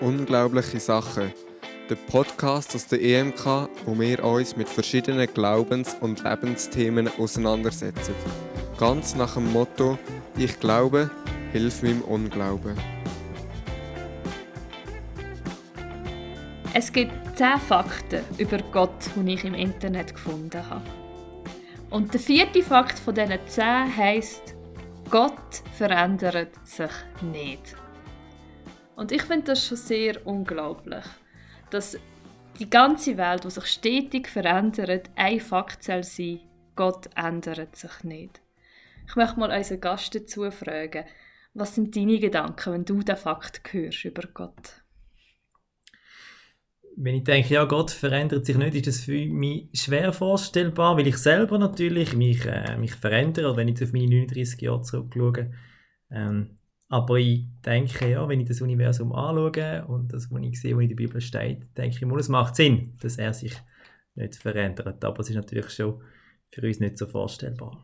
Unglaubliche Sachen. Der Podcast aus der EMK, wo wir uns mit verschiedenen Glaubens- und Lebensthemen auseinandersetzen. Ganz nach dem Motto: Ich glaube, hilf meinem Unglauben. Es gibt 10 Fakten über Gott, die ich im Internet gefunden habe. Und der vierte Fakt von diesen 10 heisst, Gott verändert sich nicht. Und ich finde das schon sehr unglaublich, dass die ganze Welt, die sich stetig verändert, ein Fakt soll sein, Gott ändert sich nicht. Ich möchte mal unseren Gast dazu fragen, was sind deine Gedanken, wenn du den Fakt hörst über Gott? Wenn ich denke, ja, Gott verändert sich nicht, ist das für mich schwer vorstellbar, weil ich selber natürlich mich, äh, mich verändere, wenn ich jetzt auf meine 39 Jahre zurückschaue. Ähm, aber ich denke, ja, wenn ich das Universum anschaue und das, was ich sehe, was in der Bibel steht, denke ich, es macht Sinn, dass er sich nicht verändert. Aber es ist natürlich schon für uns nicht so vorstellbar.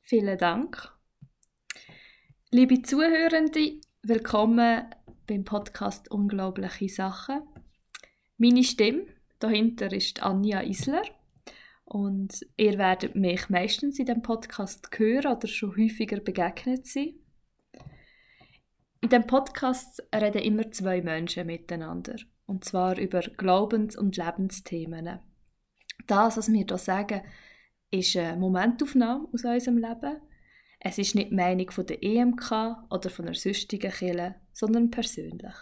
Vielen Dank. Liebe Zuhörende, willkommen beim Podcast Unglaubliche Sachen. Meine Stimme dahinter ist Anja Isler. Und ihr werdet mich meistens in dem Podcast hören oder schon häufiger begegnet sein. In dem Podcast reden immer zwei Menschen miteinander. Und zwar über Glaubens- und Lebensthemen. Das, was wir hier sagen, ist eine Momentaufnahme aus unserem Leben. Es ist nicht die Meinung von der EMK oder von einer sonstigen Kirche, sondern persönlich.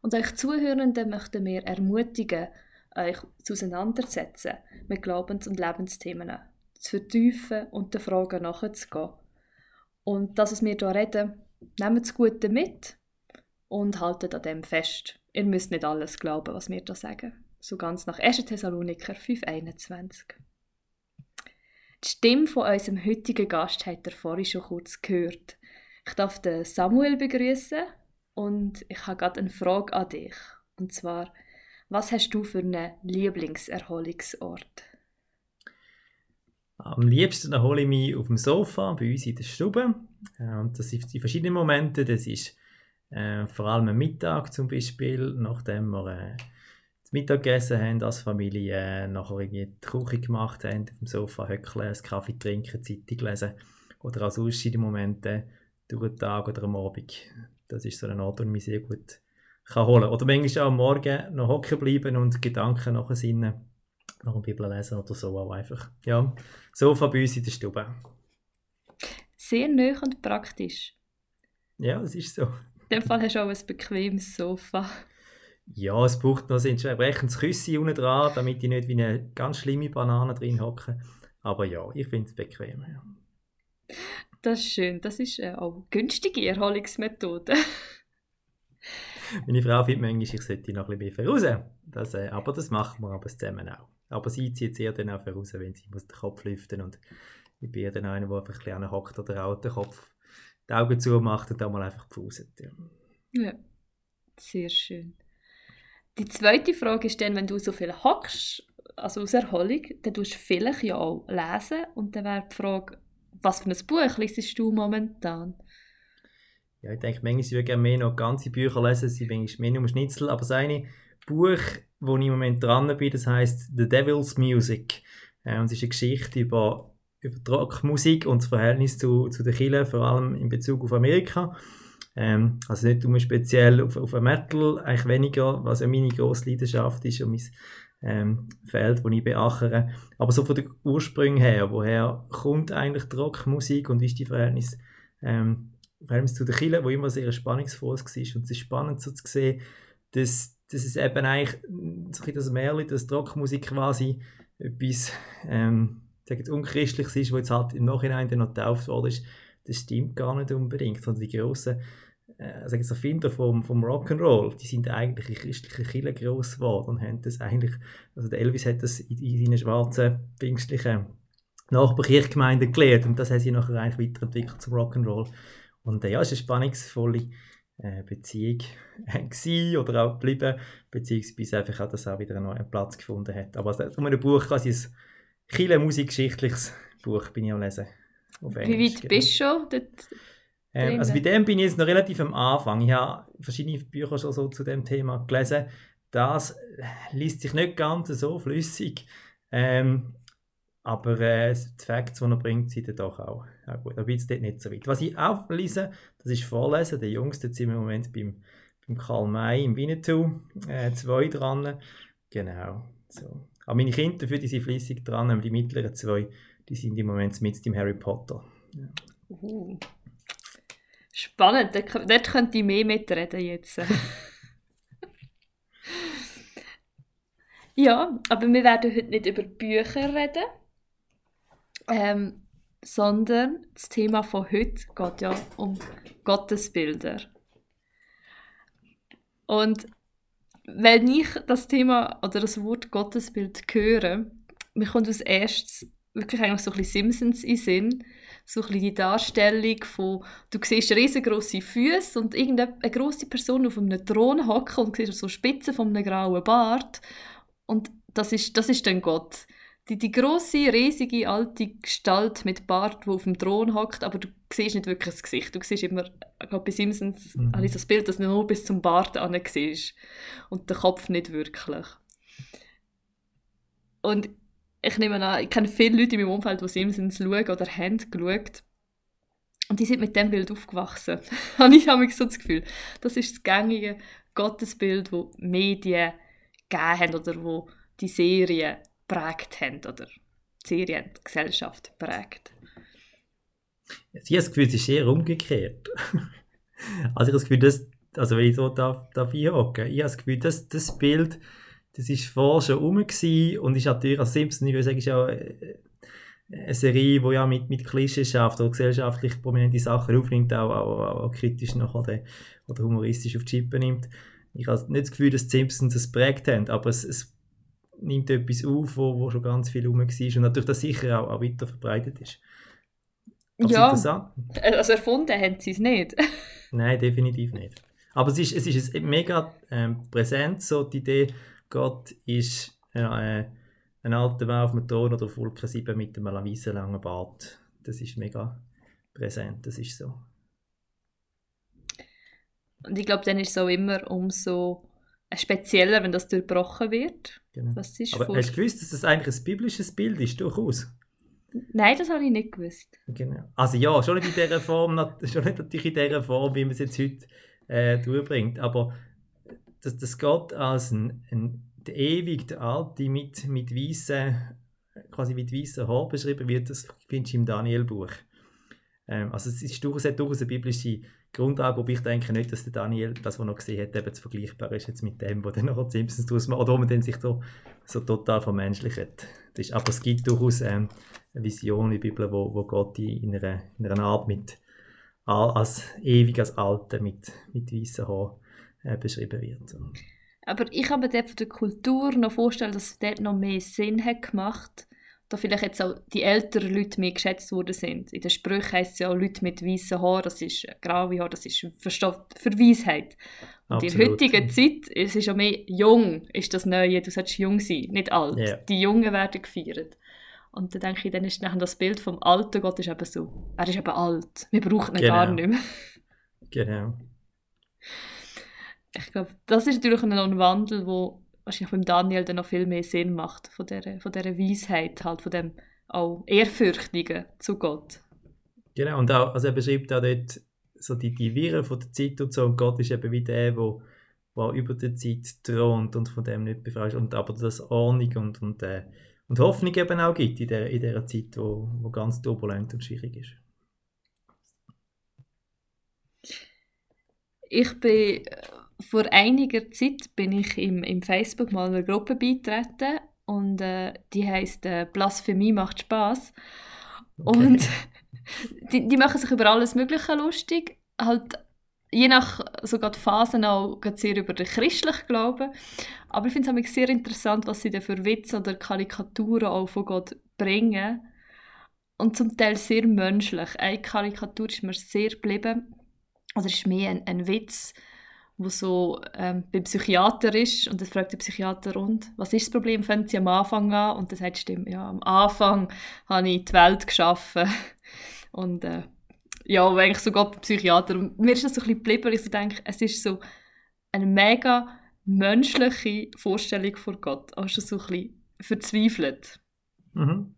Und euch Zuhörenden möchten wir ermutigen, euch auseinandersetzen mit Glaubens- und Lebensthemen, zu vertiefen und den Fragen nachzugehen. Und das, was wir hier reden, nehmt das Gute mit und haltet an dem fest. Ihr müsst nicht alles glauben, was wir hier sagen. So ganz nach 1. Thessaloniker 5,21. Die Stimme von unserem heutigen Gast habt ihr vorhin schon kurz gehört. Ich darf den Samuel begrüßen und ich habe gerade eine Frage an dich. Und zwar, was hast du für einen Lieblingserholungsort? Am liebsten erhole ich mich auf dem Sofa bei uns in der Stube. Äh, und das sind die verschiedenen Momente. Das ist äh, vor allem am Mittag zum Beispiel, nachdem wir äh, das Mittag gegessen haben als Familie, äh, nachher irgendwie die Küche gemacht haben, auf dem Sofa höckeln, einen Kaffee trinken, Zeitung lesen oder auch sonst in den Momenten durch den Tag oder am Abend. Das ist so ein Ort, ich mich sehr gut kann holen Oder manchmal auch am Morgen noch hocken bleiben und Gedanken nachsinnen, noch eine Bibel lesen oder so auch einfach. Ja, Sofa bei uns in der Stube. Sehr neu und praktisch. Ja, das ist so. In dem Fall hast du auch ein bequemes Sofa. Ja, es braucht noch ein entsprechendes Küsschen unten dran, damit ich nicht wie eine ganz schlimme Banane drin hocke. Aber ja, ich finde es bequem. Ja. Das ist schön. Das ist äh, auch eine günstige Erholungsmethode. Meine Frau findet manchmal, ich sollte noch ein bisschen mehr voraus. Das, äh, aber das machen wir aber zusammen auch. Aber sie zieht sehr dann auch voraus, wenn sie muss den Kopf lüften und ich bin dann einer, der einfach ein bisschen hockt oder auch den Kopf die Augen zumacht und dann mal einfach pauset. Ja. ja, sehr schön. Die zweite Frage ist dann, wenn du so viel hockst, also aus Erholung, dann tust du vielleicht ja auch lesen und dann wäre die Frage, was für ein Buch liest du momentan? Ja, ich denke, manchmal würde ich gerne mehr noch ganze Bücher lesen, sie manchmal mehr nur Schnitzel, aber das eine Buch, wo ich im Moment dran bin, das heißt The Devil's Music. Äh, und es ist eine Geschichte über, über Rockmusik und das Verhältnis zu, zu den Kirchen, vor allem in Bezug auf Amerika. Ähm, also nicht nur speziell auf, auf Metal, eigentlich weniger, was ja meine grosse Leidenschaft ist und mein ähm, Feld, das ich beachere. Aber so von den Ursprüngen her, woher kommt eigentlich die Rockmusik und wie ist die Verhältnis, ähm, Verhältnis zu den Kirchen, wo immer sehr spannungsvoll war. Und es ist spannend so zu sehen, dass, dass es eben eigentlich so das Märchen, dass die Rockmusik quasi etwas ähm, jetzt unchristliches ist, wo jetzt halt im Nachhinein dann noch getauft worden ist, das stimmt gar nicht unbedingt. Sondern die grossen äh, sagen so Erfinder vom, vom Rock'n'Roll, die sind eigentlich in christlichen Kirchen gross geworden und haben das eigentlich, also der Elvis hat das in, in seinen schwarzen, pfingstlichen Nachbarkirchgemeinden gelernt und das haben sie nachher eigentlich weiterentwickelt zum Rock'n'Roll. Und äh, ja, es war eine spannungsvolle äh, Beziehung äh, oder auch geblieben, beziehungsweise einfach auch, dass er wieder einen Platz gefunden hat. Aber also, um ein Buch, quasi ein Chile musikgeschichtliches Buch bin ich am lesen. Wie weit bist du schon? Dort? Ähm, also bei dem bin ich jetzt noch relativ am Anfang. Ich habe verschiedene Bücher schon so zu dem Thema gelesen. Das liest sich nicht ganz so flüssig. Ähm, aber äh, die Facts, die er bringt, sind dann doch auch, auch gut. Aber jetzt dort nicht so weit. Was ich auch lese, das ist Vorlesen. Der Jüngste sind wir im Moment beim, beim Karl May im Winnetou. Äh, zwei dran. Genau. So. Aber meine Kinder dafür, die sind flüssig dran. Aber die mittleren zwei, die sind im Moment mit dem Harry Potter. Ja. Uh. Spannend, dort, dort könnte ich mehr mitreden jetzt. ja, aber wir werden heute nicht über Bücher reden, ähm, sondern das Thema von heute geht ja um Gottesbilder. Und wenn ich das Thema oder das Wort Gottesbild höre, mir kommt als erstes wirklich eigentlich so ein bisschen Simpsons in Sinn. So ein bisschen die Darstellung von, du siehst riesengroße Füße und irgendeine große Person auf einem Thron hocken und siehst so Spitzen von einem grauen Bart. Und das ist, das ist dann Gott. Die, die große, riesige, alte Gestalt mit Bart, die auf dem Thron hockt, aber du siehst nicht wirklich das Gesicht. Du siehst immer, glaube, bei Simpsons mhm. habe ich das Bild, dass du nur bis zum Bart siehst und den Kopf nicht wirklich. Und ich nehme an, ich kenne viele Leute in meinem Umfeld, die Simpsons schauen oder haben geschaut. Und die sind mit dem Bild aufgewachsen. Und ich habe so das Gefühl, das ist das gängige Gottesbild, das Medien gegeben haben oder wo die Serien prägt haben oder die Serien die Gesellschaft prägt. Ich habe das Gefühl, es ist eher umgekehrt. also ich habe das Gefühl, dass, also wenn ich so darf, darf ich habe das Gefühl, dass das Bild das war vorher schon rum und ist natürlich als Simpson, ich würde sagen, ist ja äh, eine Serie, die ja mit, mit Klischeeschaft oder gesellschaftlich prominente Sachen aufnimmt, auch, auch, auch kritisch noch oder, oder humoristisch auf die Chippe nimmt. Ich habe nicht das Gefühl, dass die Simpsons das prägt haben, aber es, es nimmt etwas auf, wo, wo schon ganz viel rum war und natürlich das sicher auch, auch weiter verbreitet ist. Aber ja, also erfunden haben sie es nicht. Nein, definitiv nicht. Aber es ist, es ist mega ähm, präsent, so die Idee, Gott ist äh, ein alter Mann auf dem Thron oder auf Wolke 7 mit einem langen Bart. Das ist mega präsent, das ist so. Und ich glaube, dann ist es auch immer umso spezieller, wenn das durchbrochen wird. Genau. Aber hast du gewusst, dass das eigentlich ein biblisches Bild ist, durchaus? Nein, das habe ich nicht gewusst. Genau. Also ja, schon nicht in dieser Form, schon nicht natürlich in dieser Form, wie man es jetzt heute äh, durchbringt, aber dass das Gott als ein, ein der ewig, der alte, mit, mit weißen, quasi mit weißen Haar beschrieben wird, das findest du im Daniel-Buch. Ähm, also es ist durchaus, durchaus eine biblische Grundlage, wobei ich denke nicht, dass der Daniel, das, was er noch gesehen hat, eben vergleichbar ist jetzt mit dem, was dann noch die Simpsons draus macht, oder wo man dann sich so, so total vermenschlicht. Das aber es gibt durchaus ähm, eine Vision in der Bibel, wo, wo Gott in einer, in einer Art mit als ewig, als Alte mit, mit weißen Haaren äh, beschrieben wird. Aber ich kann mir von der Kultur noch vorstellen, dass es dort noch mehr Sinn hat gemacht, da vielleicht jetzt auch die älteren Leute mehr geschätzt worden sind. In den Sprüchen heisst es ja auch Leute mit weißen Haaren, das ist graue Haar, das ist für, für Weisheit. Und in der heutigen Zeit, es ist ja mehr jung, ist das Neue, du sollst jung sein, nicht alt. Yeah. Die Jungen werden gefeiert. Und dann denke ich, dann ist nachher das Bild vom alten Gott ist eben so, er ist eben alt, wir brauchen ihn genau. gar nicht mehr. Genau ich glaube, das ist natürlich ein Wandel, wo wahrscheinlich beim Daniel dann noch viel mehr Sinn macht, von dieser, von dieser Weisheit, halt, von dem auch Ehrfürchtigen zu Gott. Genau, und auch, also er beschreibt auch dort so die, die Viren von der Zeit und so, und Gott ist eben wie der, wo, wo über der Zeit thront und von dem nicht befreit und aber das Ordnung und, und, äh, und Hoffnung eben auch gibt in dieser in der Zeit, wo, wo ganz turbulent und schwierig ist. Ich bin vor einiger Zeit bin ich im, im Facebook mal einer Gruppe beitreten und äh, die heißt äh, Blasphemie macht Spaß okay. und die, die machen sich über alles Mögliche lustig, halt je nach sogar die Phasen auch sehr über den christlichen Glauben. Aber ich finde es sehr interessant, was sie da für Witze oder Karikaturen auch von Gott bringen. Und zum Teil sehr menschlich. Eine Karikatur ist mir sehr geblieben. Oder ist mehr ein, ein Witz wo so ähm, beim Psychiater ist und dann fragt der Psychiater, und, was ist das Problem, fängt sie am Anfang an? Und dann sagt die Stimme, ja, am Anfang habe ich die Welt geschaffen und äh, ja, eigentlich sogar Psychiater. Und mir ist das so ein bisschen geblieben, weil ich so denke, es ist so eine mega menschliche Vorstellung von Gott. Also so ein bisschen verzweifelt. Mhm.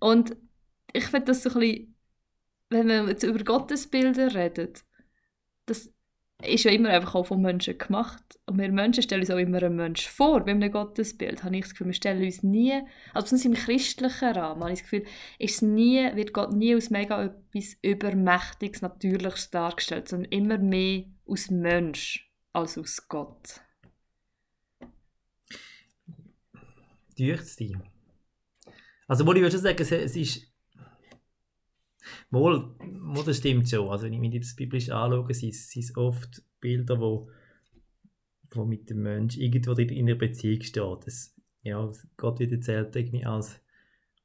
Und ich finde das so ein bisschen, wenn man jetzt über Gottesbilder redet, das ist ja immer einfach auch von Menschen gemacht. Und wir Menschen stellen uns auch immer einen Menschen vor bei einem Gottesbild. Habe ich das Gefühl, wir stellen uns nie, also im christlichen Rahmen, habe ich das Gefühl, ist nie, wird Gott nie als mega etwas Übermächtiges, Natürliches dargestellt, sondern immer mehr aus Mensch als aus Gott. Durch es? Also, wo ich würde sagen, es ist. Wohl, wohl, das stimmt schon. Also, wenn ich mir das biblisch anschaue, sind es oft Bilder, wo, wo mit dem Menschen irgendwo in einer Beziehung steht. Das, ja, Gott wird erzählt irgendwie als,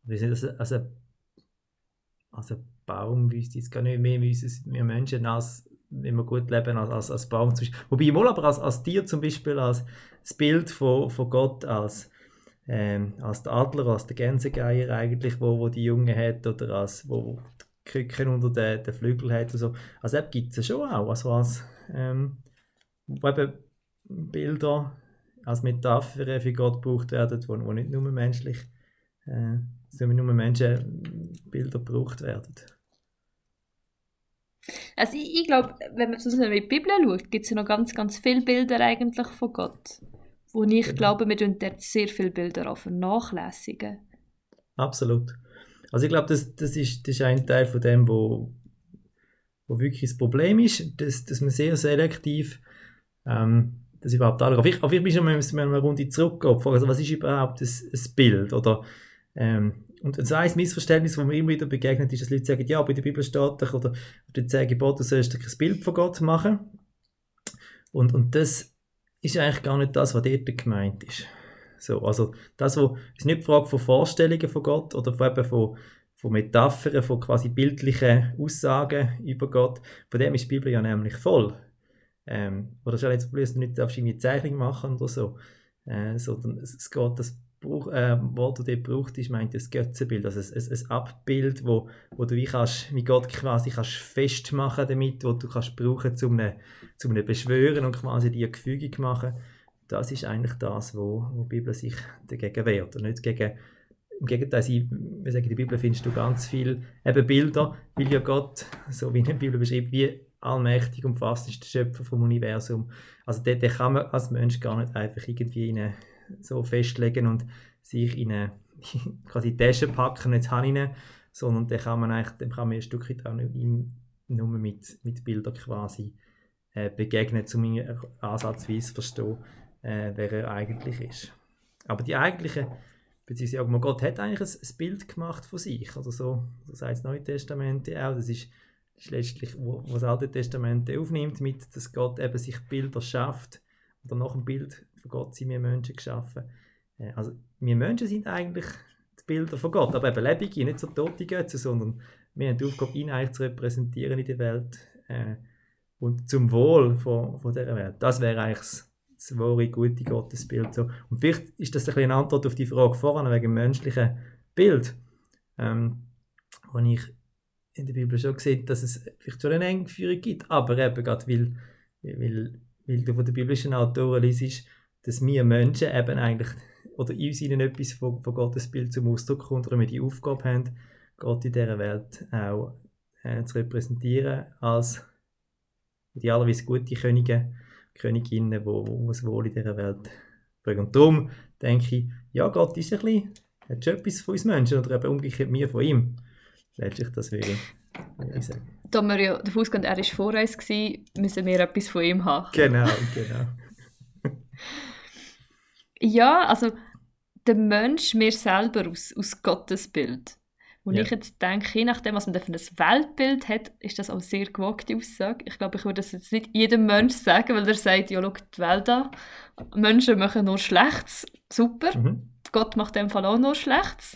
wie sind das, als, als ein Baum wüsste jetzt gar nicht mehr, wie wir Menschen als wenn wir gut leben als, als, als Baum. Wobei wohl aber als, als Tier zum Beispiel, als das Bild von, von Gott als ähm, als der Adler, als der Gänsegeier eigentlich, wo, wo die Jungen hat, oder als wo Küken unter den, den Flügeln hat und so. Also das gibt es schon auch, also als ähm, eben Bilder als Metapher für Gott gebraucht werden, wo, wo nicht nur menschlich, äh, sondern nur Menschenbilder gebraucht werden. Also ich, ich glaube, wenn man so in die Bibel schaut, gibt es ja noch ganz, ganz viele Bilder eigentlich von Gott wo ich genau. glaube, wir dort sehr viele Bilder auch vernachlässigen. Absolut. Also ich glaube, das, das, ist, das ist ein Teil von dem, wo, wo wirklich das Problem ist, dass, dass man sehr selektiv ähm, das überhaupt anschaut. Auf ich, auf ich bin schon mal, eine Runde zurückgehen also was ist überhaupt ein, ein Bild? Oder, ähm, und so ein Missverständnis, das mir immer wieder begegnet, ist, dass Leute sagen, ja, bei der Bibel steht doch, oder die zehn Gebote, du sollst ein Bild von Gott machen. Und, und das ist eigentlich gar nicht das, was dort gemeint ist. So, also das, wo, ist nicht die Frage von Vorstellungen von Gott oder von, eben von, von Metaphern, von quasi bildlichen Aussagen über Gott. Von dem ist die Bibel ja nämlich voll. Ähm, oder schon jetzt bloß nicht darfst irgendwie Zeichnung machen oder so. Äh, sondern es, geht, das Buch, äh, Wort, das dort braucht, ist meint das Götzenbild, also ein, ein, Abbild, wo, wo du wie, kannst, wie Gott quasi kannst festmachen damit, wo du kannst brauchen zum eine, zum beschwören und quasi die Gefüge machen. Das ist eigentlich das, wo, wo die Bibel sich dagegen wehrt und nicht gegen im Gegenteil, sie, wir sagen, in der Bibel findest du ganz viele eben Bilder, weil ja Gott, so wie in der Bibel beschreibt, wie allmächtig und fast ist der Schöpfer vom Universum. Also den, den kann man als Mensch gar nicht einfach irgendwie in eine so festlegen und sich in eine quasi Tasche packen, jetzt habe ich sondern dann kann man eigentlich, dann kann man ein Stückchen auch ihm nur mit, mit Bildern quasi äh, begegnen, um ihn ansatzweise verstehen, äh, wer er eigentlich ist. Aber die eigentliche, beziehungsweise Gott hat eigentlich ein, ein, Bild gemacht von sich, oder so, das heißt das Neue Testament auch, das ist, das ist letztlich, wo, wo das Alte Testament aufnimmt, mit, dass Gott eben sich Bilder schafft, oder nach dem Bild von Gott sind wir Menschen geschaffen. Äh, also wir Menschen sind eigentlich die Bilder von Gott, aber eben lebendige, nicht so tote Götze, sondern wir haben die Aufgabe, ihn eigentlich zu repräsentieren in der Welt äh, und zum Wohl von, von dieser Welt. Das wäre eigentlich das, wahre, gute Gottesbild. So. Und vielleicht ist das ein eine Antwort auf die Frage voran, wegen dem menschlichen Bild. Ähm, wo ich in der Bibel schon gesehen dass es vielleicht schon eine Engführung gibt, aber eben gerade weil, weil weil du von den biblischen Autoren liest, dass wir Menschen eben eigentlich, oder in uns ihnen etwas von, von Gottes Bild zum Ausdruck kommt, oder wir die Aufgabe haben, Gott in dieser Welt auch äh, zu repräsentieren, als idealerweise gute Könige, Königinnen, die wo, wo das Wohl in dieser Welt bringen. Und darum denke ich, ja, Gott ist ein bisschen, hat schon etwas von uns Menschen, oder eben umgekehrt mir von ihm. Letztlich, das wäre ich sagen da wir ja davon ausgehen, er war vor uns, gewesen, müssen wir etwas von ihm haben. Genau, genau. ja, also der Mensch, mir selber aus, aus Gottes Bild. Und ja. ich jetzt denke, je nachdem, was man für ein Weltbild hat, ist das auch eine sehr gewagte Aussage. Ich glaube, ich würde das jetzt nicht jedem Mensch sagen, weil er sagt, ja, schau die Welt an. Menschen machen nur Schlechtes. Super. Mhm. Gott macht in dem Fall auch nur Schlechtes.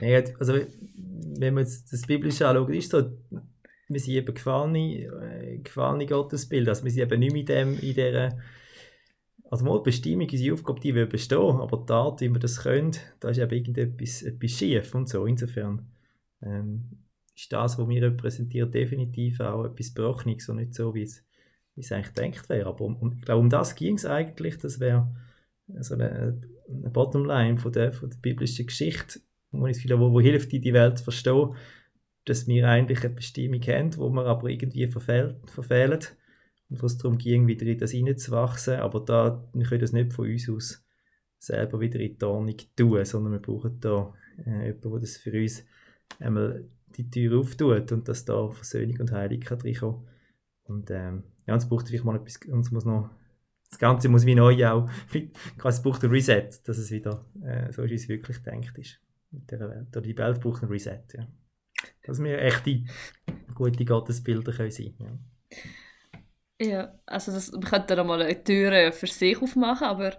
Ja, also, wenn man jetzt das Biblische anschaut, ist so, wir sind eben gefallene, äh, gefallene Gottesbilder. Also wir sind eben nicht mehr in, dem, in dieser also mal die Bestimmung, unsere Aufgabe, die will bestehen, aber die Art, wie wir das können, da ist eben irgendetwas etwas schief und so. Insofern ähm, ist das, was wir repräsentieren, definitiv auch etwas Brochniges und nicht so, wie es, eigentlich denkt wäre. Aber um, um, ich glaube, um das ging es eigentlich. Das wäre so eine, eine Bottomline von der, von der biblischen Geschichte, wo, ich viele, wo, wo hilft, die, die Welt zu verstehen, dass wir eigentlich eine Bestimmung haben, wo wir aber irgendwie verfehlen. verfehlen und wo es darum ging, wieder in das hineinzuwachsen. Aber da, wir können das nicht von uns aus selber wieder in die Ordnung tun, sondern wir brauchen da äh, jemanden, der das für uns einmal die Tür auftut und dass da Versöhnung und Heilung kann reinkommen. Und ähm, ja, es braucht vielleicht mal etwas, uns muss noch, das Ganze muss wie neu auch, es braucht ein Reset, dass es wieder äh, so ist, wie es wirklich denkt ist mit dieser Welt. Oder die Welt braucht ein Reset, ja. Dass wir echte, gute Gottesbilder können sein können. Ja. Ja, also das, wir könnten da mal eine Tür für sich aufmachen, aber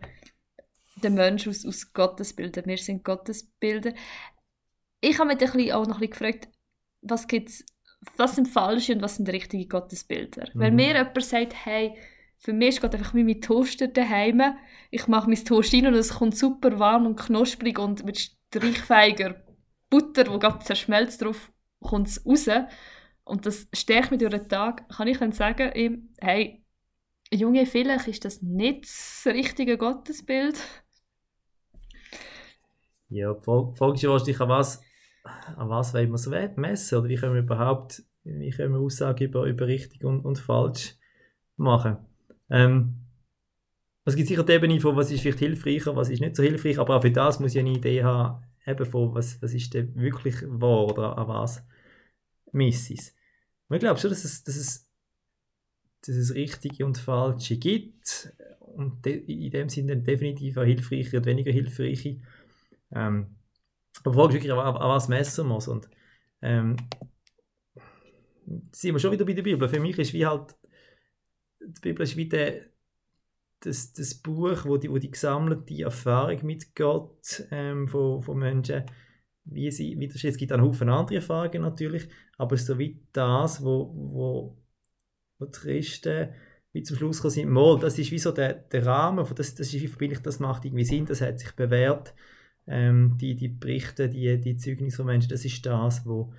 der Mensch aus, aus Gottesbildern, wir sind Gottesbilder. Ich habe mich ein auch noch ein bisschen gefragt, was gibt's, was sind falsche und was sind richtige Gottesbilder? Mhm. Wenn mir jemand sagt, hey, für mich ist Gott einfach wie mein Toaster daheim, ich mache mein Toast rein und es kommt super warm und knusprig und mit streichfähiger Butter, wo gerade zerschmelzt drauf, kommt es raus und das stärkt mich durch den Tag, kann ich dann sagen, ihm, hey, Junge, vielleicht ist das nicht das richtige Gottesbild. Ja, die Frage ist wahrscheinlich, an was, an was wollen wir so messen? Oder wie können wir überhaupt wie können wir Aussagen über, über richtig und, und falsch machen? Ähm, es gibt sicher die Ebene von, was ist vielleicht hilfreicher, was ist nicht so hilfreich, aber auch für das muss ich eine Idee haben, eben von, was, was ist denn wirklich wahr oder an was misst es. Und ich glaube schon, dass es, dass, es, dass es richtige und falsche gibt und in dem Sinne definitiv auch hilfreiche und weniger hilfreiche. Ähm, aber die Frage ist wirklich, an, an was messen muss. Und ähm, sind wir schon wieder bei der Bibel. Für mich ist wie halt, die Bibel ist wie der, das, das Buch, wo die, wo die gesammelte Erfahrung mit Gott ähm, von, von Menschen, wie sie, wie das es gibt einen Haufen andere Erfahrungen natürlich, aber so wie das, wo, wo, wo die Christen wie zum Schluss kommen sind, mal, das ist wie so der, der Rahmen, das, das ist wie verbindlich, das macht irgendwie Sinn, das hat sich bewährt, ähm, die, die Berichte, die, die Zeugnisse von Menschen, das ist das, wo,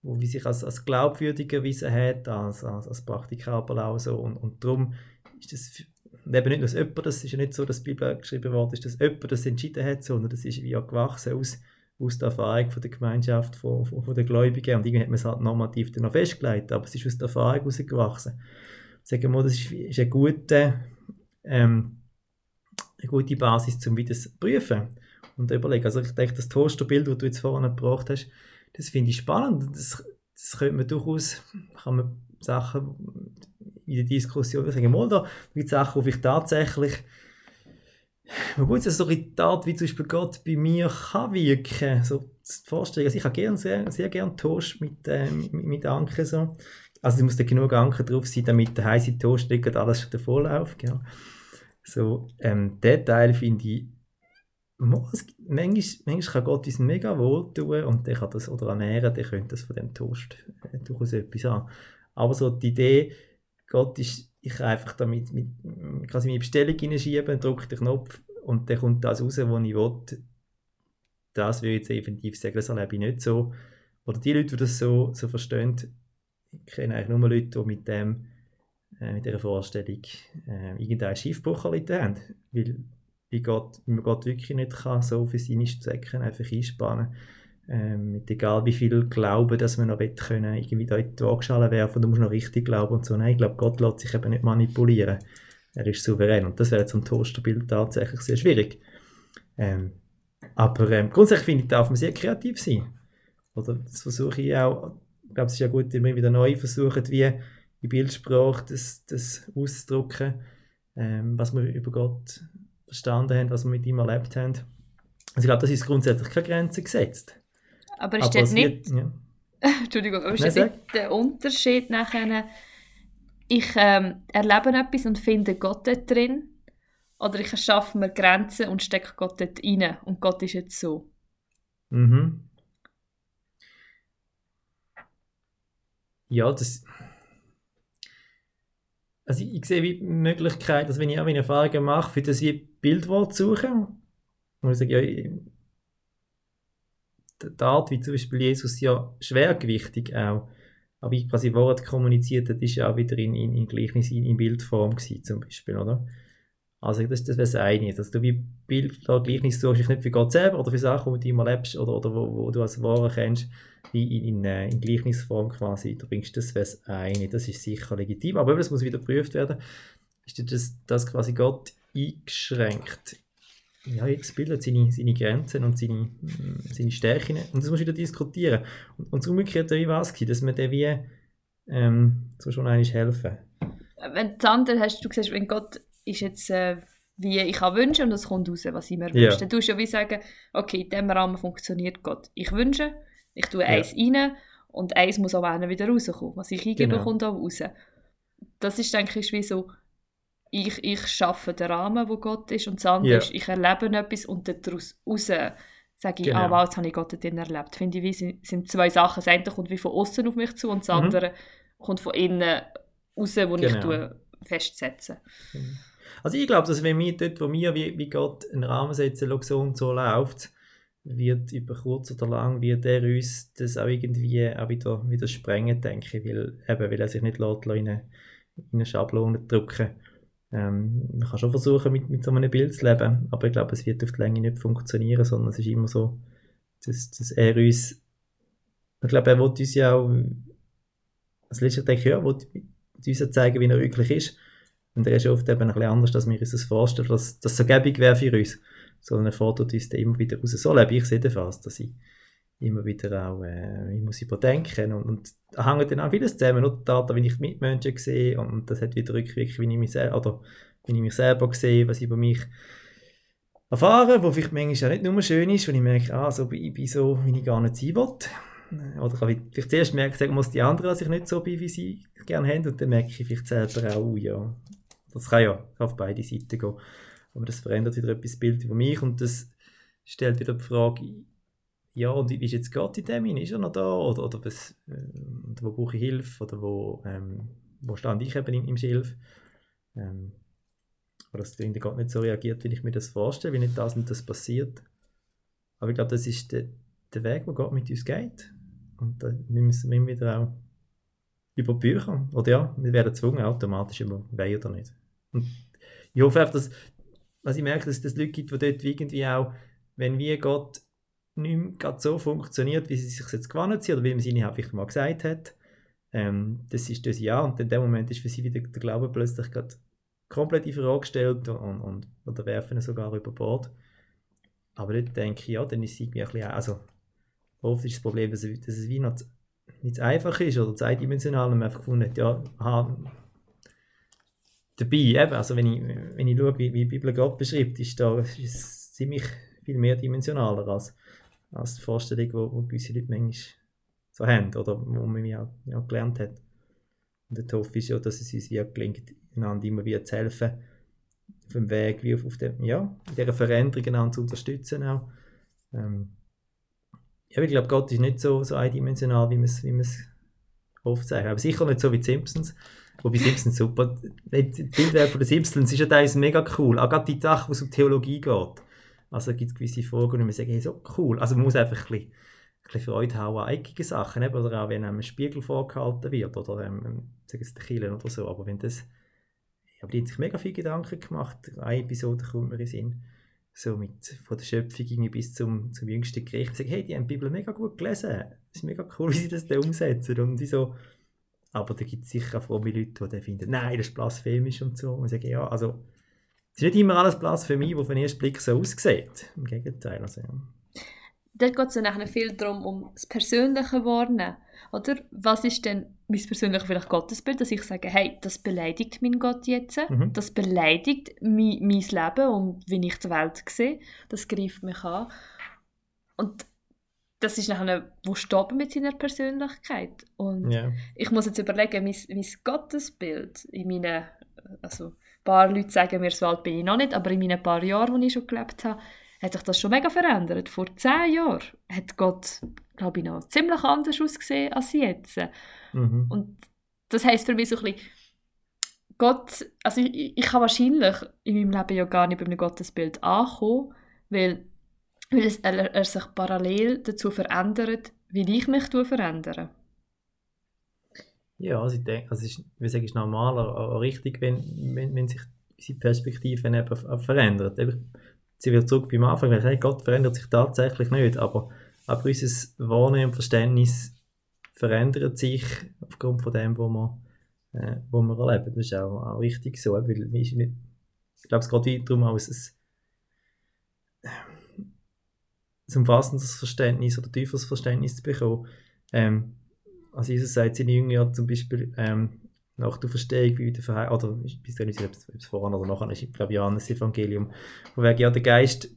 wo wie sich als, als glaubwürdig erwiesen hat, als, als, als praktikabel auch so. Und, und darum ist das eben nicht, dass jemand, das ist ja nicht so, dass die Bibel geschrieben worden ist, dass jemand das entschieden hat, sondern das ist wie auch gewachsen aus, aus der Erfahrung von der Gemeinschaft, von, von, von den Gläubigen. Und irgendwie hat man es halt normativ dann noch festgelegt, aber es ist aus der Erfahrung herausgewachsen. Sagen wir mal, das ist, ist eine, gute, ähm, eine gute Basis, um wieder zu prüfen und überlegen. Also ich denke, das Toasterbild, das du jetzt vorhin gebracht hast, das finde ich spannend. Das, das könnte man durchaus, kann man Sachen in der Diskussion sagen, mal da gibt es Sachen, wo ich tatsächlich gut, so Art, wie zum Beispiel Gott bei mir kann wirken, so zu vorstellen. Also ich habe gern, sehr, sehr gerne Toast mit, äh, mit, mit Anke so. Also es muss da genug Anke drauf sein, damit der heiße Toast nicht alles schon davor läuft. Ja. So, ähm, der Teil finde ich manchmal, manchmal kann Gott uns mega wohl tun und der kann das oder ernähren, der könnte das von dem Toast äh, durchaus etwas haben. Aber so die Idee, Gott ist, ich kann einfach damit mit, quasi meine Bestellung hineinschieben, drücke den Knopf und dann kommt das raus, was ich will. Das würde ich jetzt definitiv sagen, das erlebe ich nicht so. Oder die Leute, die das so, so verstehen, ich kenne eigentlich nur Leute, die mit dem äh, mit dieser Vorstellung äh, irgendeine Schiffbruch haben. Weil wie, Gott, man Gott wirklich nicht kann, so für seine Zwecke einfach einspannen ähm, mit egal wie viel Glauben, dass man noch will können, irgendwie da in die Waagschale werfen, du musst noch richtig glauben und so. Nein, ich glaube, Gott lässt sich eben nicht manipulieren. Er ist souverän und das wäre zum Toasterbild tatsächlich sehr schwierig. Ähm, aber ähm, grundsätzlich finde ich, darf man sehr kreativ sein. Oder das versuche ich auch, ich glaube, es ist ja gut, immer wieder neu versuchen, wie in Bildsprache das, das auszudrücken, ähm, was man über Gott verstanden haben, was wir mit ihm erlebt haben. Also ich glaube, das ist grundsätzlich keine Grenze gesetzt. Aber ist das nicht... Wird, ja. Entschuldigung, aber ist das nicht der Unterschied nachher, ich ähm, erlebe etwas und finde Gott dort drin oder ich erschaffe mir Grenzen und stecke Gott dort rein und Gott ist jetzt so. Mhm. Ja, das also ich, sehe wie die Möglichkeit, dass wenn ich auch eine Erfahrungen mache, für das ich Bildwort suche, und ich sage, ja, die Art, wie zum Beispiel Jesus ja schwergewichtig auch, aber ich quasi Wort kommuniziert hat, ist ja auch wieder in, in, in Gleichnis, in, in Bildform gewesen, zum Beispiel, oder? Also das, das wäre das eine, dass du wie Bild oder Gleichnis suchst, nicht für Gott selber oder für Sachen, die du immer lebst oder, oder wo, wo du als Wahre kennst, wie in, in, äh, in Gleichnisform quasi. Du bringst, das wäre das eine, das ist sicher legitim, aber das muss wieder geprüft werden, ist das, das quasi Gott eingeschränkt ja, jedes Bild hat seine, seine Grenzen und seine, seine Stärken und das muss wieder diskutieren. Und, und das Umgekehrte wie was dass man dem wie ähm, so schon eigentlich helfen. Wenn das andere hast, du gesagt, wenn Gott ist jetzt äh, wie ich kann wünschen und es kommt raus, was ich mir Ja. wünsche, dann tust du ja wie sagen, okay, in diesem Rahmen funktioniert Gott. Ich wünsche, ich tue Ja. eins rein und eins muss auch wieder rauskommen. Was ich eingebe, Genau. kommt auch raus. Das ist, denke ich, wie so, ich, ich schaffe den Rahmen, wo Gott ist und das andere Ja. ist, ich erlebe etwas und daraus raus sage ich, Genau. ah, wow, jetzt habe ich Gott drin erlebt. Finde ich, wie sind, sind zwei Sachen. Das eine kommt wie von außen auf mich zu und das Mhm. andere kommt von innen raus, wo ich Genau. tue, festsetze. Also ich glaube, dass wenn wir dort, wo wir wie, wie Gott einen Rahmen setzen, so und so läuft, wird über kurz oder lang wird er uns das auch irgendwie auch wieder, wieder sprengen, denke ich, weil, eben, weil er sich nicht lässt, in eine, in eine Schablone drücken ähm, Man kann schon versuchen, mit, mit so einem Bild zu leben, aber ich glaube, es wird auf die Länge nicht funktionieren, sondern es ist immer so, dass, dass er uns, ich glaube, er will uns ja auch, als letztes denke ich, ja, will uns ja zeigen, wie er wirklich ist. Und er ist oft eben ein bisschen anders, als wir uns das vorstellen, dass das so gäbig wäre für uns. Sondern er fordert uns dann immer wieder raus. So lebe ich jedenfalls, dass ich immer wieder auch, äh, ich muss überdenken und, und hängt dann auch vieles zusammen, nur die Daten, wie ich Mitmenschen sehe und, das hat wieder Rückwirkung, wie ich mich selber, oder wie ich mich selber sehe, was ich über mich erfahre, wo vielleicht manchmal auch nicht nur schön ist, wenn ich merke, ah, so, ich bin so, wie ich gar nicht sein will. Oder ich vielleicht zuerst merken, sagen muss die anderen, dass ich nicht so bin, wie sie gerne haben und dann merke ich vielleicht selber auch, ja, das kann ja auf beide Seiten gehen. Aber das verändert wieder etwas Bild über mich und das stellt wieder die Frage, ja, und wie ist jetzt Gott in dem? Ist er noch da? Oder, oder, was, äh, oder wo brauche ich Hilfe? Oder wo, ähm, wo stand ich eben im, im Schilf? Ähm, oder dass irgendwie Gott nicht so reagiert, wie ich mir das vorstelle, wie nicht das und das passiert. Aber ich glaube, das ist der, der Weg, wo Gott mit uns geht. Und da müssen wir immer wieder auch über Bücher. Oder ja, wir werden gezwungen, automatisch über Weih oder nicht. Und ich hoffe einfach, dass, was ich merke, dass es Leute gibt, die dort irgendwie auch, wenn wir Gott nicht mehr so funktioniert, wie sie sich jetzt gewohnt sind, oder wie man es ihnen vielleicht mal gesagt hat, ähm, das ist das Ja, und in dem Moment ist für sie wieder der Glaube plötzlich komplett in Frage gestellt und, und, oder werfen ihn sogar über Bord. Aber dort denke ich, ja, dann ist es irgendwie ein bisschen, also oft ist das Problem, dass, es- wie noch zu, nicht zu einfach ist oder zu und man einfach gefunden hat, ja, aha, dabei, eben, also wenn ich, wenn ich schaue, wie, wie die Bibel Gott beschreibt, ist da ist es ziemlich viel mehrdimensionaler als, als die Vorstellung, die wo gewisse Leute manchmal so haben oder wo man ja, ja gelernt hat. Und dort hoffe ich ja, dass es uns wie gelingt, einander immer wieder zu helfen, auf dem Weg, wie auf, auf dem, ja, in dieser Veränderung einander zu unterstützen auch. Ähm, ja, ich glaube, Gott ist nicht so, so eindimensional, wie man es wie oft sagt. Aber sicher nicht so wie die Simpsons. Wobei Simpsons super. Die die Bildwelt von den Simpsons ist ja teilweise mega cool. Auch gerade die Sachen, wo es um Theologie geht. Also gibt es gewisse Fragen, und wir sagen, hey, so cool. Also man muss einfach ein bisschen, ein bisschen Freude haben an eckige Sachen. Oder auch wenn einem ein Spiegel vorgehalten wird. Oder ähm, sagen sie die Kirchen oder so. Aber wenn das... Die haben sich mega viel Gedanken gemacht. Eine Episode kommt mir in Sinn. So mit, von der Schöpfung bis zum, zum jüngsten Gericht. Ich sage, hey, die haben die Bibel mega gut gelesen. Es ist mega cool, wie sie das da umsetzen. Und ich so, aber da gibt es sicher auch fromme Leute, die dann finden, nein, das ist blasphemisch und so. Und ich sage, ja, also, es ist nicht immer alles Blasphemie, was auf den ersten Blick so aussieht. Im Gegenteil. Also, ja. Dort geht es dann nachher viel darum, um das Persönliche wahrnehmen. Oder? Was ist denn mein persönliches vielleicht Gottesbild, dass ich sage, hey, das beleidigt meinen Gott jetzt, Mhm. das beleidigt mein, mein Leben und wie ich die Welt sehe, das greift mich an. Und das ist nachher, wo steht man mit seiner Persönlichkeit? Und ja. ich muss jetzt überlegen, mein, mein Gottesbild in meinen, also ein paar Leute sagen mir, so alt bin ich noch nicht, aber in meinen paar Jahren, die ich schon gelebt habe, hat sich das schon mega verändert. Vor zehn Jahren hat Gott, glaube ich, noch ziemlich anders ausgesehen als jetzt. Mhm. Und das heisst für mich so ein bisschen, Gott, also ich, ich kann wahrscheinlich in meinem Leben ja gar nicht bei einem Gottesbild ankommen, weil weil es, er, er sich parallel dazu verändert, wie ich mich verändere. Ja, also ich denke, also es ist, wie sage ich, normal, auch richtig, wenn, wenn, wenn sich unsere Perspektive eben verändert. Sie wird zurück beim Anfang, hey, Gott verändert sich tatsächlich nicht, aber, aber unser Wahrnehmen und Verständnis verändert sich aufgrund von dem, was wir, äh, wo wir erleben. Das ist auch, auch richtig so, weil ich glaube, es geht darum, auch ein, ein umfassendes Verständnis oder tieferes Verständnis zu bekommen. Ähm, also Jesus sagt seinen Jüngern zum Beispiel, ähm, nach der Verstehung, wie der Verheim, oder ich weiß nicht, ob es voran oder nachher ist, ich glaube Johannes Evangelium, wo wegen ja der Geist,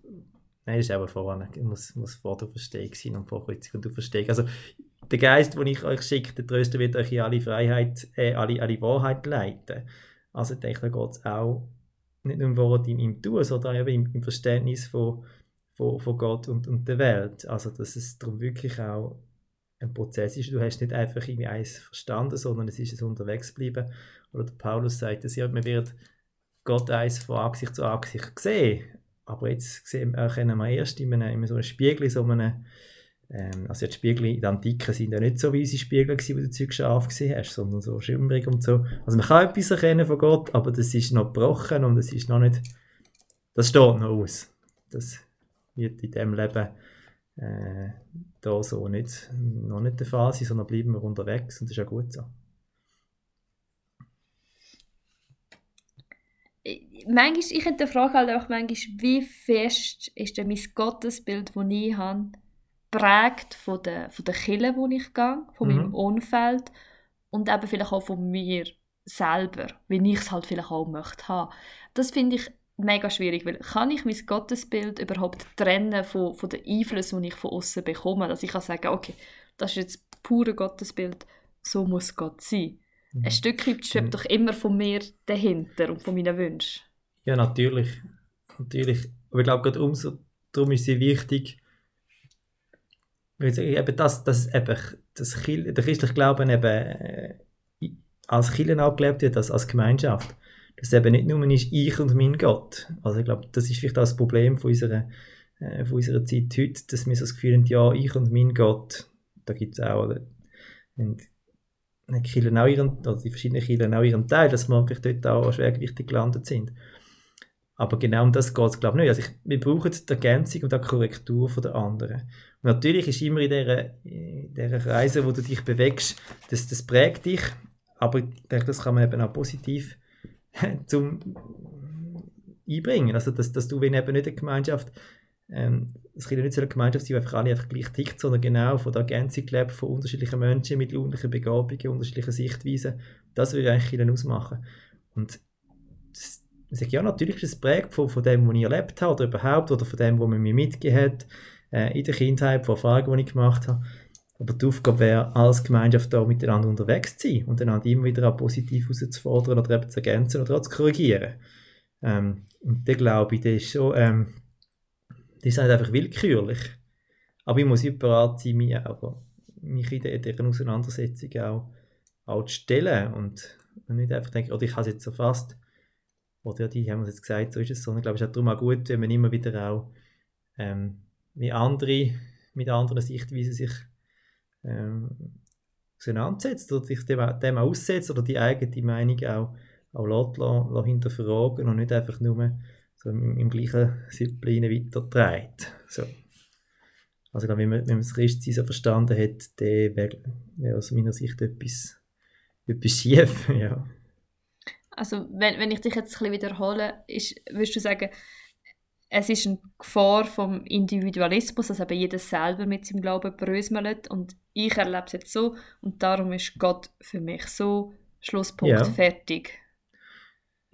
nein, das ist aber voran, muss, muss vor der Verstehung sein und vor Kreuzung und der Verstehung. Also der Geist, den ich euch schicke, der Tröster wird euch in alle Freiheit, äh, alle, alle Wahrheit leiten. Also ich denke, da geht es auch nicht nur um Worte im, im Tun, sondern eben im, im Verständnis von, von, von Gott und, und der Welt. Also dass es darum wirklich auch ein Prozess ist. Du hast nicht einfach irgendwie eins verstanden, sondern es ist ein Unterwegsbleiben. Oder der Paulus sagt dass ja, man wird Gott eins von Angesicht zu Angesicht sehen. Aber jetzt sehen, erkennen wir erst in, einem, in so einem Spiegel, so einem, ähm, also die Spiegel in der Antike sind ja nicht so wie unsere Spiegel gewesen, wo du Zeug scharf gesehen hast, sondern so schimmrig und so. Also man kann etwas erkennen von Gott, aber das ist noch gebrochen und es ist noch nicht, das steht noch aus. Das wird in diesem Leben äh, da so nicht, noch nicht der Fall sein, sondern bleiben wir unterwegs und das ist ja gut so. Manchmal, ich hinterfrage halt auch manchmal, wie fest ist denn mein Gottesbild, das ich habe, prägt von der, von der Kille, wo ich gehe, von mhm. meinem Umfeld und eben vielleicht auch von mir selber, wie ich es halt vielleicht auch möchte haben. Das finde ich mega schwierig, weil kann ich mein Gottesbild überhaupt trennen von, von den Einflüssen, die ich von außen bekomme, dass ich kann sagen, okay, das ist jetzt pure Gottesbild, so muss Gott sein. Mhm. Ein Stück weit schwebt mhm. doch immer von mir dahinter und von meinen Wünschen. Ja, natürlich. Natürlich. Aber ich glaube, gerade umso darum ist es wichtig, eben das, das eben, das der christliche Glauben eben äh, als Kirche auch gelebt wird, als, als Gemeinschaft dass es eben nicht nur ist ich und mein Gott. Also ich glaube, das ist vielleicht auch das Problem von unserer, äh, von unserer Zeit heute, dass wir so das Gefühl haben, ja, ich und mein Gott, da gibt es auch und, Kirchen auch ihren, oder die verschiedenen Kirchen auch ihren Teil, dass wir vielleicht dort auch schwergewichtig gelandet sind. Aber genau um das geht es, glaube ich, nicht. Also ich, wir brauchen die Ergänzung und die Korrektur von der anderen. Und natürlich ist immer in dieser, in Reise, wo du dich bewegst, das, das prägt dich, aber ich denke, das kann man eben auch positiv zum einbringen. Also, dass, dass du, wenn eben nicht eine Gemeinschaft, ähm, kann nicht so eine Gemeinschaft sein, wo einfach alle einfach gleich tickt, sondern genau von der Ergänzung lebt, von unterschiedlichen Menschen mit unterschiedlichen Begabungen, unterschiedlichen Sichtweisen. Das würde eigentlich ihnen ausmachen. Und das, ich sage, ja, natürlich ist es prägt von, von dem, was ich erlebt habe, oder überhaupt, oder von dem, was man mir mitgegeben hat, äh, in der Kindheit, von Erfahrungen, die ich gemacht habe. Aber die Aufgabe wäre, als Gemeinschaft da miteinander unterwegs zu sein und einander immer wieder auch positiv herauszufordern oder eben zu ergänzen oder auch zu korrigieren. Ähm, und der glaube ich, der ist schon, ähm, das ist halt einfach willkürlich. Aber ich muss bereit sein, mich, aber mich in dieser Auseinandersetzung auch, auch zu stellen und nicht einfach denken, oder ich habe es jetzt erfasst, oder die haben es jetzt gesagt, so ist es, sondern ich glaube, es ist auch darum auch gut, wenn man immer wieder auch ähm, wie andere mit anderen Sichtweisen sich ähm, auseinandersetzt oder sich dem, dem aussetzt oder die eigene Meinung auch, auch lässt, lässt, hinterfragen und nicht einfach nur so im, im gleichen Süpplein weiterträgt. So. Also wenn man, wenn man das Christsein so verstanden hat, dann wäre wär aus meiner Sicht etwas, etwas schief. ja. Also wenn, wenn ich dich jetzt ein bisschen wiederhole, ist, würdest du sagen, es ist eine Gefahr vom Individualismus, dass eben jeder selber mit seinem Glauben bröselt und ich erlebe es jetzt so und darum ist Gott für mich so, Schlusspunkt, ja. fertig.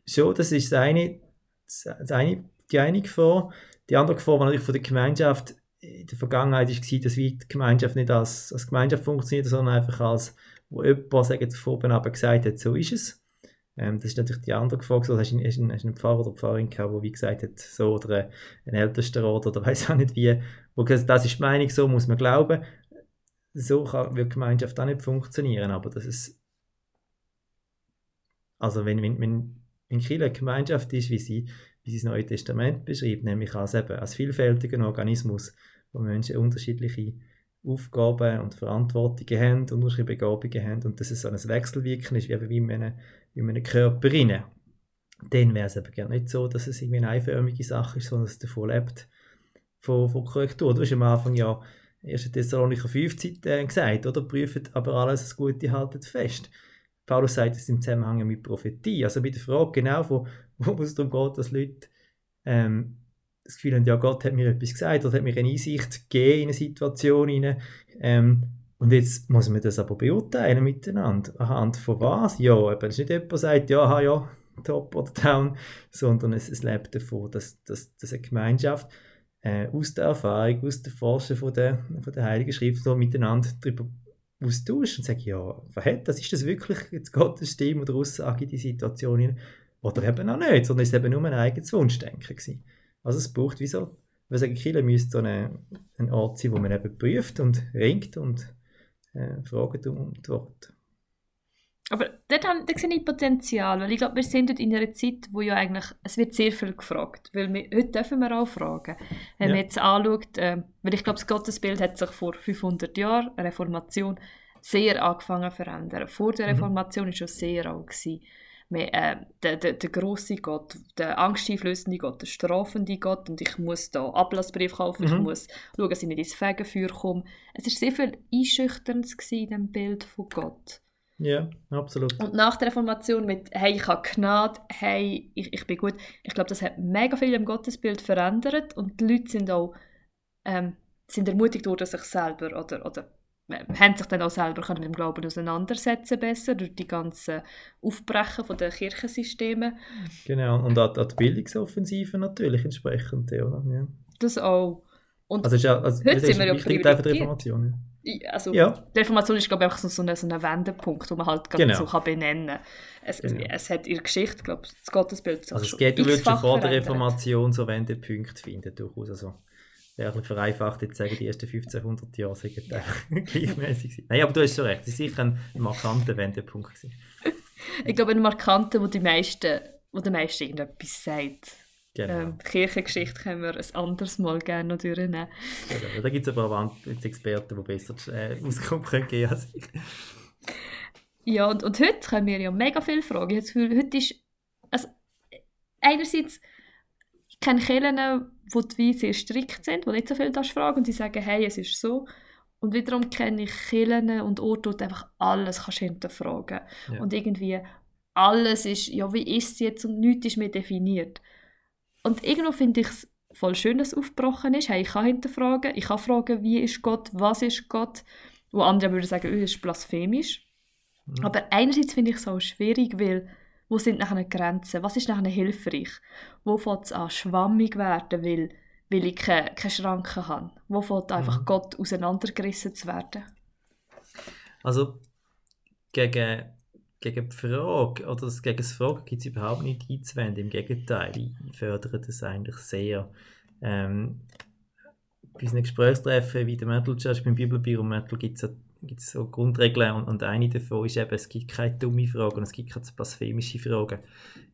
So, das ist eine, das eine, die eine Gefahr. Die andere Gefahr war natürlich von der Gemeinschaft in der Vergangenheit war, dass die Gemeinschaft nicht als, als Gemeinschaft funktioniert, sondern einfach als, wo jemand, sagen wir, von oben gesagt hat, so ist es. Ähm, das ist natürlich die andere Frage. So, hast du einen, einen Pfarrer oder Pfarrerin gehabt, der wie gesagt hat, so, oder ein Ältestenrat oder weiß auch nicht wie, wo gesagt das ist die Meinung, so muss man glauben. So kann, die Gemeinschaft auch nicht funktionieren, aber das ist also wenn, wenn, wenn in Kiel eine Gemeinschaft ist, wie sie, wie sie das Neue Testament beschreibt, nämlich als, eben, als vielfältigen Organismus, wo Menschen unterschiedliche Aufgaben und Verantwortungen haben, unterschiedliche Begabungen haben und dass es so ein Wechselwirken ist, wie, eben wie in einem, in einem Körper rein. Dann wäre es aber gerne nicht so, dass es irgendwie eine einförmige Sache ist, sondern dass es davon lebt, von, von Korrektur. Du hast am Anfang ja 1. Thessalonicher 15 äh, gesagt, oder? Prüft aber alles das Gute, haltet fest. Paulus sagt es im Zusammenhang mit Prophetie. Also bei der Frage genau, wo, wo es darum geht, dass Leute ähm, das Gefühl haben, ja, Gott hat mir etwas gesagt oder hat mir eine Einsicht gegeben in eine Situation hinein. Ähm, und jetzt muss man das aber beurteilen miteinander. Anhand von was? Ja, eben, es ist nicht jemand, der sagt, ja, aha, ja, top oder down, sondern es, es lebt davon, dass, dass, dass eine Gemeinschaft äh, aus der Erfahrung, aus der Forschung von der, von der Heiligen Schrift so miteinander darüber austauscht und sagt, ja, hat das? Ist das wirklich jetzt Gottes Stimme oder Aussage in die Situation? Oder eben auch nicht, sondern es ist eben nur ein eigenes Wunschdenken gewesen. Also es braucht wie so, wir sagen, Kirche müsste so ein Ort sein, wo man eben prüft und ringt und äh, fragt die Worte. Aber dort, haben, dort sehe ich Potenzial, weil ich glaube, wir sind dort in einer Zeit, wo ja eigentlich, es wird sehr viel gefragt, weil wir, heute dürfen wir auch fragen. Wenn ja. man jetzt anschaut, äh, weil ich glaube, das Gottesbild hat sich vor 500 Jahren, Reformation, sehr angefangen zu verändern. Vor der mhm. Reformation war mhm. schon sehr alt. Gewesen. Wir, äh, der, der, der grosse Gott, der angsteinflößende Gott, der strafende Gott und ich muss da Ablassbrief kaufen, mhm. ich muss schauen, dass ich nicht ins Fegefeuer komme. Es war sehr viel Einschüchterndes in dem Bild von Gott. Ja, absolut. Und nach der Reformation mit «Hey, ich habe Gnade», «Hey, ich, ich bin gut», ich glaube, das hat mega viel im Gottesbild verändert und die Leute sind auch ähm, sind ermutigt worden, sich selber oder, oder haben sich dann auch selber können mit dem Glauben auseinandersetzen besser durch die ganzen Aufbrechen von den Kirchensystemen. Genau, und auch, die Bildungsoffensive natürlich entsprechend, oder? Ja. Das auch. Und also, ist ja, also heute sind wir ja privilegiert. Also ja. die Reformation ist glaube ich einfach so, ein, so ein Wendepunkt, wo man halt genau. so kann benennen kann. Es, genau. es hat ihre Geschichte, glaube ich, das Gottesbild. Also es geht, du würdest schon vor der Reformation so Wendepunkte finden, durchaus. Also, ja, ein vereinfacht jetzt sagen, die ersten 1500 Jahre sind gleichmäßig. Nein, aber du hast schon recht, es war sicher ein markanter Wendepunkt. ich glaube, ein markanter, wo die meisten, wo der meisten irgendetwas sagt. Genau. Ähm, die Kirchengeschichte können wir ein anderes Mal gerne noch durchnehmen. Genau. Da gibt es aber auch Experten, die besser äh, Auskunft können geben als ich. Ja, und, und heute können wir ja mega viele Fragen. Ich habe das Gefühl, heute ist... Also, einerseits, kenne Kirchen, wo die sehr strikt sind, die nicht so viel fragen und die sagen, hey, es ist so. Und wiederum kenne ich Kirchen und Orte, wo du einfach alles kannst hinterfragen ja. Und irgendwie alles ist, ja, wie ist es jetzt und nichts ist mehr definiert. Und irgendwo finde ich es voll schön, dass es aufgebrochen ist. Hey, ich kann hinterfragen, ich kann fragen, wie ist Gott, was ist Gott. Wo andere würden sagen, oh, das ist blasphemisch. Mhm. Aber einerseits finde ich es auch schwierig, weil wo sind nachher Grenzen? Was ist nachher hilfreich? Wo fängt es an, schwammig werden, weil, weil ich keine, keine Schranken habe? Wo fängt einfach mhm. Gott auseinandergerissen zu werden? Also gegen gegen die Frage oder das, gegen das Fragen gibt es überhaupt nicht einzuwenden. Im Gegenteil, ich fördere das eigentlich sehr. Ähm, bei unseren Gesprächstreffen wie der Metal Church beim Bibelbüro Metal gibt es so, so Grundregeln und, und eine davon ist eben, es gibt keine dumme Fragen und es gibt keine blasphemische Fragen.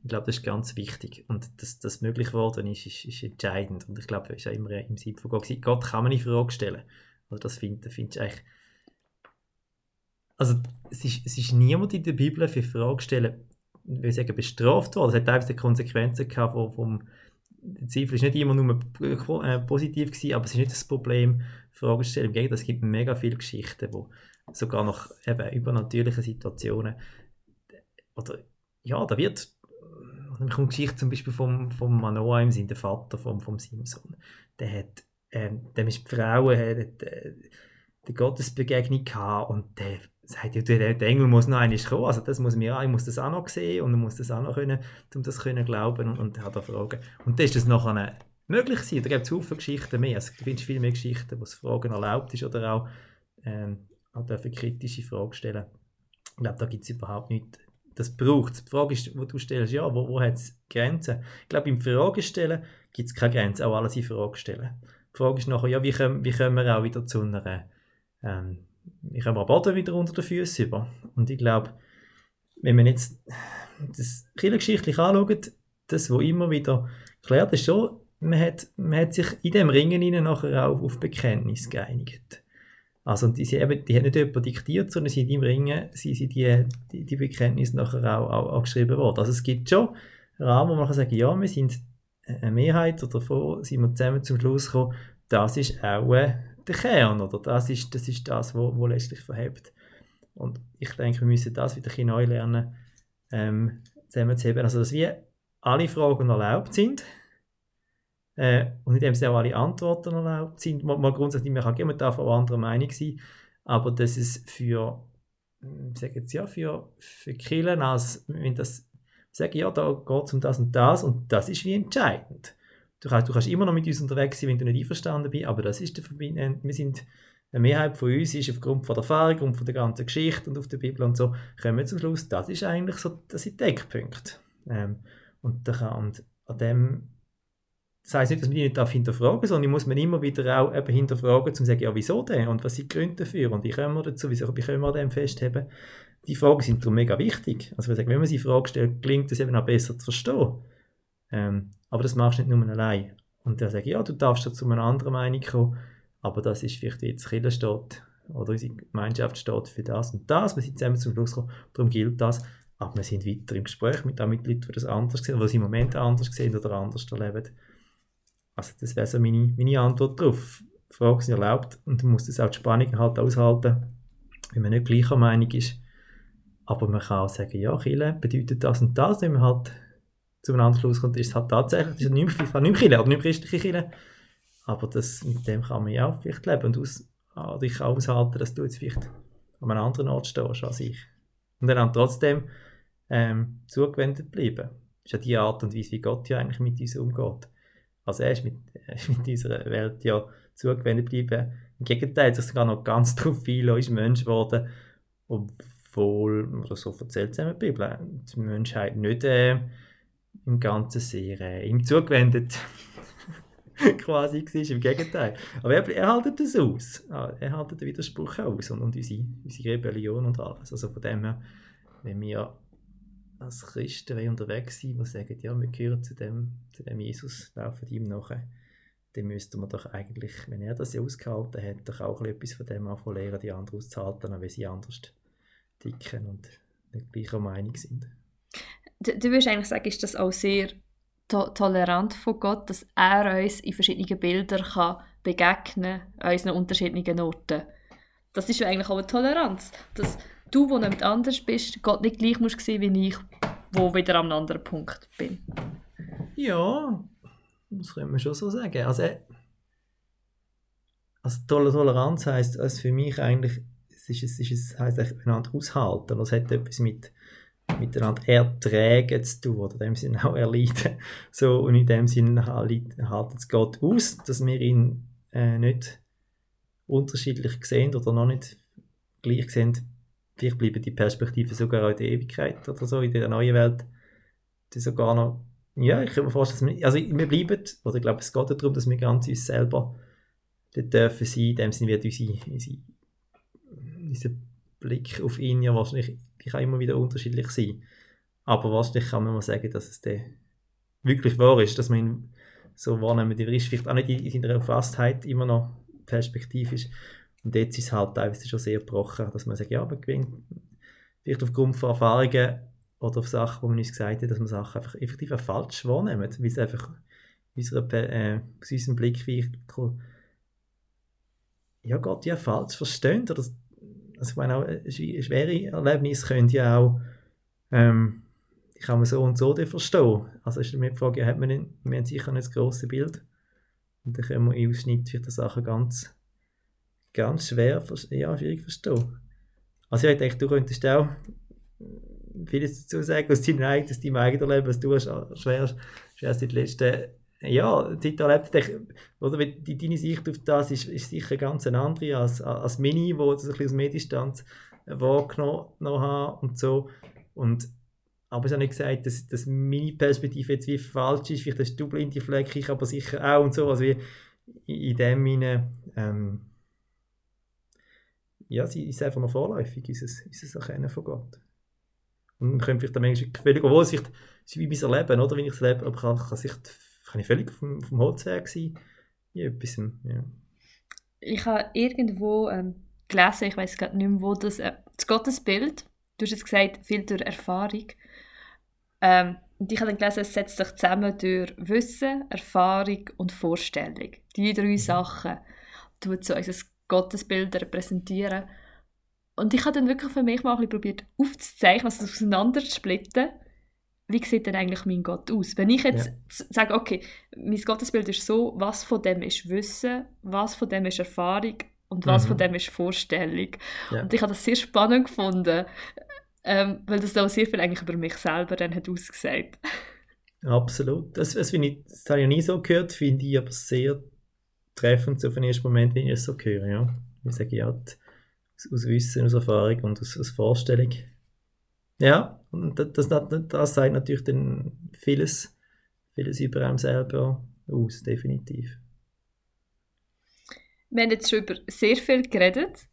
Ich glaube, das ist ganz wichtig und dass das möglich geworden ist, ist, ist entscheidend und ich glaube, es ist ja immer im Sinn von Gott. Gott kann man eine Frage stellen. Also das finde find ich eigentlich also es ist, es ist niemand in der Bibel für Frage stellen, will sagen, bestraft worden. Es hat teilweise Konsequenzen gehabt, vom der Zweifel ist nicht immer nur äh, positiv gewesen, aber es ist nicht das Problem, Stellen. Im Gegenteil, es gibt mega viele Geschichten, wo sogar noch eben übernatürliche Situationen oder ja, da wird die Geschichte zum Beispiel vom, vom Manoa im Sinn, der Vater vom, vom Simson. Der hat, ähm, dem ist die Frau, hat, äh, die Gottesbegegnung gehabt und der sagt ja, der, Engel muss noch einmal kommen, also das muss mir ich muss das auch noch sehen und er muss das auch noch können, um das können glauben und, und hat da Fragen. Und dann ist das nachher möglich gewesen. Da gibt es viele Geschichten mehr. Also, du findest viel mehr Geschichten, wo es Fragen erlaubt ist oder auch, ähm, auch dürfen kritische Fragen stellen. Ich glaube, da gibt es überhaupt nichts. Das braucht es. Die Frage ist, wo du stellst, ja, wo, wo hat es Grenzen? Ich glaube, im Fragestellen gibt es keine Grenzen, auch alles in Frage stellen. Die Frage ist nachher, ja, wie können, wie können wir auch wieder zu einer ähm, ich habe Boden wieder unter den Füßen über. Und ich glaube, wenn man jetzt das kirchengeschichtlich anschaut, das, was immer wieder klärt, ist schon, man hat, man hat sich in dem Ringen nachher auch auf Bekenntnis geeinigt. Also die, sie eben, die haben nicht jemand diktiert, sondern sie im Ringen sie, sie die, die, die Bekenntnisse nachher auch, auch, auch, geschrieben worden. Also es gibt schon Rahmen, wo man kann sagen ja, wir sind eine Mehrheit oder davon sind wir zusammen zum Schluss gekommen, das ist auch äh, der Kern, oder das ist das, ist das wo, wo letztlich verhebt. Und ich denke, wir müssen das wieder neu lernen, ähm, zusammenzuheben. Also dass wir alle Fragen erlaubt sind, äh, und in dem Sinne auch alle Antworten erlaubt sind. Man, man grundsätzlich, man kann jemand darf auch anderer Meinung sein, aber dass es für, hm, ich sage jetzt ja, für, für Killen, als wenn das sagen, ja, da geht es um das und das und das ist wie entscheidend. Du kannst, du kannst immer noch mit uns unterwegs sein, wenn du nicht einverstanden bist, aber das ist der Verbindung. Wir sind, eine Mehrheit von uns ist aufgrund von der Erfahrung und von der ganzen Geschichte und auf der Bibel und so, kommen wir zum Schluss, das ist eigentlich so, das sind Deckpunkte. Ähm, und, da und an dem das heisst nicht, dass man die nicht hinterfragen darf, sondern die muss man immer wieder auch eben hinterfragen, um zu sagen, ja, wieso denn? Und was sind die Gründe dafür? Und wie können wir dazu, wieso, wie können wir dem festheben? Die Fragen sind darum mega wichtig. Also wenn man sie Frage stellt, gelingt es eben auch besser zu verstehen. Ähm, aber das machst du nicht nur allein. Und dann sage ich, ja, du darfst da zu einer anderen Meinung kommen, aber das ist vielleicht wie jetzt Kirche steht, oder unsere Gemeinschaft steht für das und das. Wir sind zusammen zum Schluss gekommen, darum gilt das. Aber wir sind weiter im Gespräch mit, mit Leuten, die das anders sehen, die sie im Moment anders sehen oder anders erleben. Also das wäre so meine, meine Antwort darauf. Fragen sind erlaubt und man muss das auch die Spannung halt aushalten, wenn man nicht gleicher Meinung ist. Aber man kann auch sagen, ja, Chile bedeutet das und das, wenn man halt zu einem anderen Schluss kommt, ist es halt tatsächlich, das ist nicht mehr, nicht mehr Chile, aber nicht christliche Chile. Aber das, mit dem kann man ja auch vielleicht leben und aus, oder ich kann aushalten, dass du jetzt vielleicht an einem anderen Ort stehst als ich. Und dann trotzdem ähm, zugewendet bleiben. Das ist ja die Art und Weise, wie Gott ja eigentlich mit uns umgeht. Also er ist mit, ist mit unserer Welt ja zugewendet geblieben. Im Gegenteil, ist sogar noch ganz drauf einlassen, ist Mensch geworden, obwohl, oder so erzählt es in der Bibel, die Menschheit nicht äh, im Ganzen sehr äh, ihm zugewendet quasi war, im Gegenteil. Aber er, er hält das aus. Er hält den Widerspruch aus und, und unsere, unsere Rebellion und alles. Also von dem her, wenn wir als Christen unterwegs sein, die sagen, ja, wir gehören zu dem, zu dem Jesus, laufen ihm nachher, dann müsste man doch eigentlich, wenn er das ja ausgehalten hat, doch auch etwas von dem anfangen lernen, die anderen auszuhalten, auch wenn sie anders ticken und nicht gleicher Meinung sind. Du, du würdest eigentlich sagen, ist das auch sehr to tolerant von Gott, dass er uns in verschiedenen Bildern kann begegnen kann, an unseren unterschiedlichen Orten. Das ist ja eigentlich auch eine Toleranz, dass du, wo nicht anders bist, Gott nicht gleich musst sehen wie ich, wo wieder einem anderen Punkt bin. Ja, das können wir schon so sagen. Also, äh, also Toleranz heisst also für mich eigentlich, es, ist, es, ist, es heisst einander aushalten. Das hat etwas mit miteinander ertragen zu tun, oder in dem Sinne auch erleiden. So, und in dem Sinne halten es Gott aus, dass wir ihn äh, nicht unterschiedlich sehen oder noch nicht gleich sehen vielleicht bleiben die Perspektiven sogar auch in der Ewigkeit oder so, in der neuen Welt, die sogar noch, ja, ich kann mir vorstellen, dass wir, also wir bleiben, oder ich glaube, es geht darum, dass wir ganz uns selber dürfen sein, in dem Sinne wird unsere, unsere, unser Blick auf ihn ja wahrscheinlich, die kann immer wieder unterschiedlich sein, aber wahrscheinlich kann man mal sagen, dass es der wirklich wahr ist, dass man ihn so wahrnehmen, die ist vielleicht auch nicht in seiner Fastheit immer noch perspektivisch, und jetzt ist es halt teilweise schon sehr gebrochen, dass man sagt, ja, man gewinnt vielleicht aufgrund von Erfahrungen oder auf Sachen, wo man uns gesagt hat, dass man Sachen einfach effektiv falsch wahrnehmen, weil es einfach unserer, äh, aus unserem Blickwinkel ja Gott ja falsch versteht. Oder, also ich meine auch, äh, schwere Erlebnisse können ja auch ähm, kann man so und so verstehen. Also ist mir die Frage, hat man nicht, wir haben sicher nicht das grosse Bild und dann können wir im Ausschnitt vielleicht Sachen ganz ganz schwer, ja, schwierig verstehen. Also ich denke, du könntest auch vieles dazu sagen aus deinem eigenen, aus deinem Leben, was du hast schwer die letzten ja, Zeit erlebt. Oder deine Sicht auf das ist, ist sicher ganz eine andere als, als Mini, wo das ein bisschen aus Medienstand wahrgenommen habe und so. Und, aber es ist auch nicht gesagt, dass, dass meine Perspektive jetzt wie falsch ist. Vielleicht hast du blinde Flecke, ich aber sicher auch und so. Also wie in dem Sinne, ähm, ja, sie ist einfach noch vorläufig, unser, unser Erkennen von Gott. Und man könnte vielleicht dann manchmal völlig, obwohl es ist wie mein Leben, oder, wenn ich es lebe, aber kann, kann, sich, kann ich völlig vom, vom Holzweg sein. Ja, etwas, ja. Ich habe irgendwo ähm, gelesen, ich weiß gerade nicht mehr, wo das, äh, das Gottesbild, du hast jetzt gesagt, viel durch Erfahrung. Ähm, und ich habe dann gelesen, es setzt sich zusammen durch Wissen, Erfahrung und Vorstellung. Die drei mhm. Sachen tut so unser Gottesbild repräsentieren. Und ich habe dann wirklich für mich mal ein bisschen probiert aufzuzeichnen, also auseinanderzusplitten, wie sieht denn eigentlich mein Gott aus? Wenn ich jetzt ja. sage, okay, mein Gottesbild ist so, was von dem ist Wissen, was von dem ist Erfahrung und was mhm. von dem ist Vorstellung. Ja. Und ich habe das sehr spannend gefunden, ähm, weil das auch sehr viel eigentlich über mich selber dann hat ausgesagt. Absolut. Das, das, ich, das habe ich nie so gehört, finde ich aber sehr treffend so auf den ersten Moment, wenn ich es so höre. Ja. Ich sage ja, aus, aus Wissen, aus Erfahrung und aus, aus Vorstellung. Ja, und das, das, das sagt natürlich dann vieles, vieles über einem selber aus, definitiv. Wir haben jetzt schon über sehr viel geredet.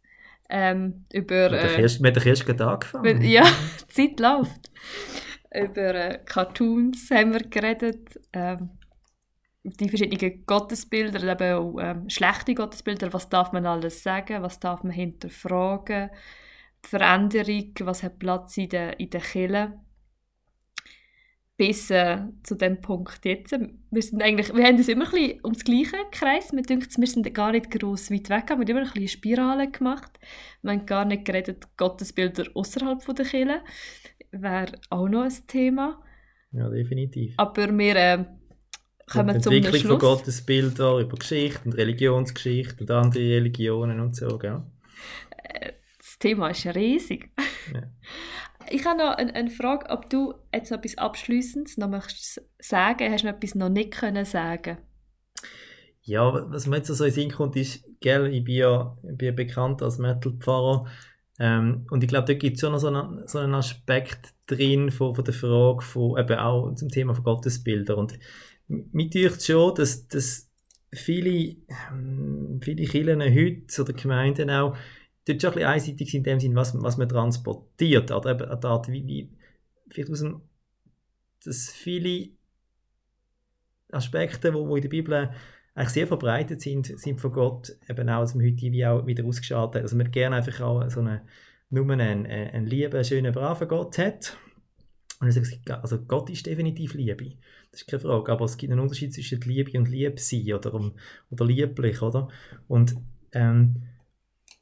Ähm, über, wir haben äh, doch erst gerade angefangen. Ja, die Zeit läuft. über äh, Cartoons haben wir geredet. Ähm, die verschiedenen Gottesbilder, eben auch ähm, schlechte Gottesbilder, was darf man alles sagen, was darf man hinterfragen, Veränderung, was hat Platz in der, in der Kirche. Bis äh, zu dem Punkt jetzt. Wir, sind eigentlich, wir haben uns immer ein bisschen ums gleiche Kreis. Wir denken, wir sind gar nicht gross weit weg. Wir haben immer ein bisschen Spirale gemacht. Wir haben gar nicht geredet, Gottesbilder außerhalb der Kirche. Wäre auch noch ein Thema. Ja, definitiv. Aber wir äh, kommen zum Schluss. von Gottesbildern über Geschichte und Religionsgeschichte und andere Religionen und so, gell? Äh, das Thema ist riesig. Ja. Ich habe noch eine, eine, Frage, ob du jetzt noch etwas Abschließendes noch möchtest sagen. Hast du noch etwas noch nicht können sagen? Ja, was mir jetzt so in Sinn kommt, ist, gell, ich bin ja, ich bin bekannt als Metal-Pfarrer ähm, und ich glaube, da gibt es schon noch so einen, so einen Aspekt drin von, von der Frage von, eben auch zum Thema von Gottesbildern und mir denkt schon, dass, dass viele, ähm, viele Kirchen heute oder Gemeinden auch dort schon ein bisschen einseitig in dem Sinn, was, was man transportiert. Oder eben eine Art, wie, wie vielleicht aus dem, dass viele Aspekte, die wo, wo in der Bibel eigentlich sehr verbreitet sind, sind von Gott eben auch, dass man heute wie auch wieder ausgeschaltet. Also man gerne einfach auch so eine, nur einen, einen lieben, schönen, braven Gott hat. Und ich sage, also Gott ist definitiv Liebe. Das ist keine Frage. Aber es gibt einen Unterschied zwischen Liebe und Liebsein oder, oder lieblich, oder? Und ähm,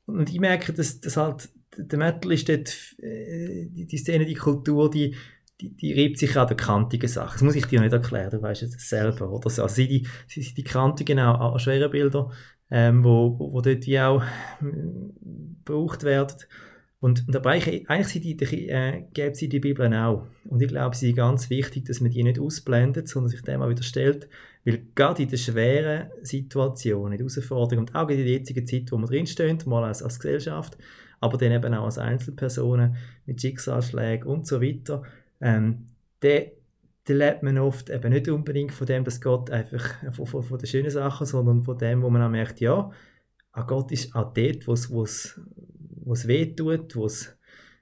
und ich merke, dass, dass halt der Metal ist dort, äh, die, Szene, die Kultur, die, die, die reibt sich an den kantigen Sachen. Das muss ich dir nicht erklären, du weißt es selber. Oder so. Also die, die, die kantigen auch an schweren Bilder, ähm, wo, wo, wo dort wie auch äh, gebraucht werden. Und, und aber eigentlich, sind die, äh, gäbe sie die Bibel auch. Und ich glaube, sie ist ganz wichtig, dass man die nicht ausblendet, sondern sich dem auch wieder stellt. Weil gerade in den schweren Situationen, in der Herausforderung und auch in der jetzigen Zeit, wo wir drinstehen, mal als, als Gesellschaft, aber dann eben auch als Einzelpersonen mit Schicksalsschlägen und so weiter, ähm, da lebt man oft eben nicht unbedingt von dem, dass Gott einfach von, von, von den schönen Sachen, sondern von dem, wo man auch merkt, ja, Gott ist auch dort, wo es wo es weh tut, wo es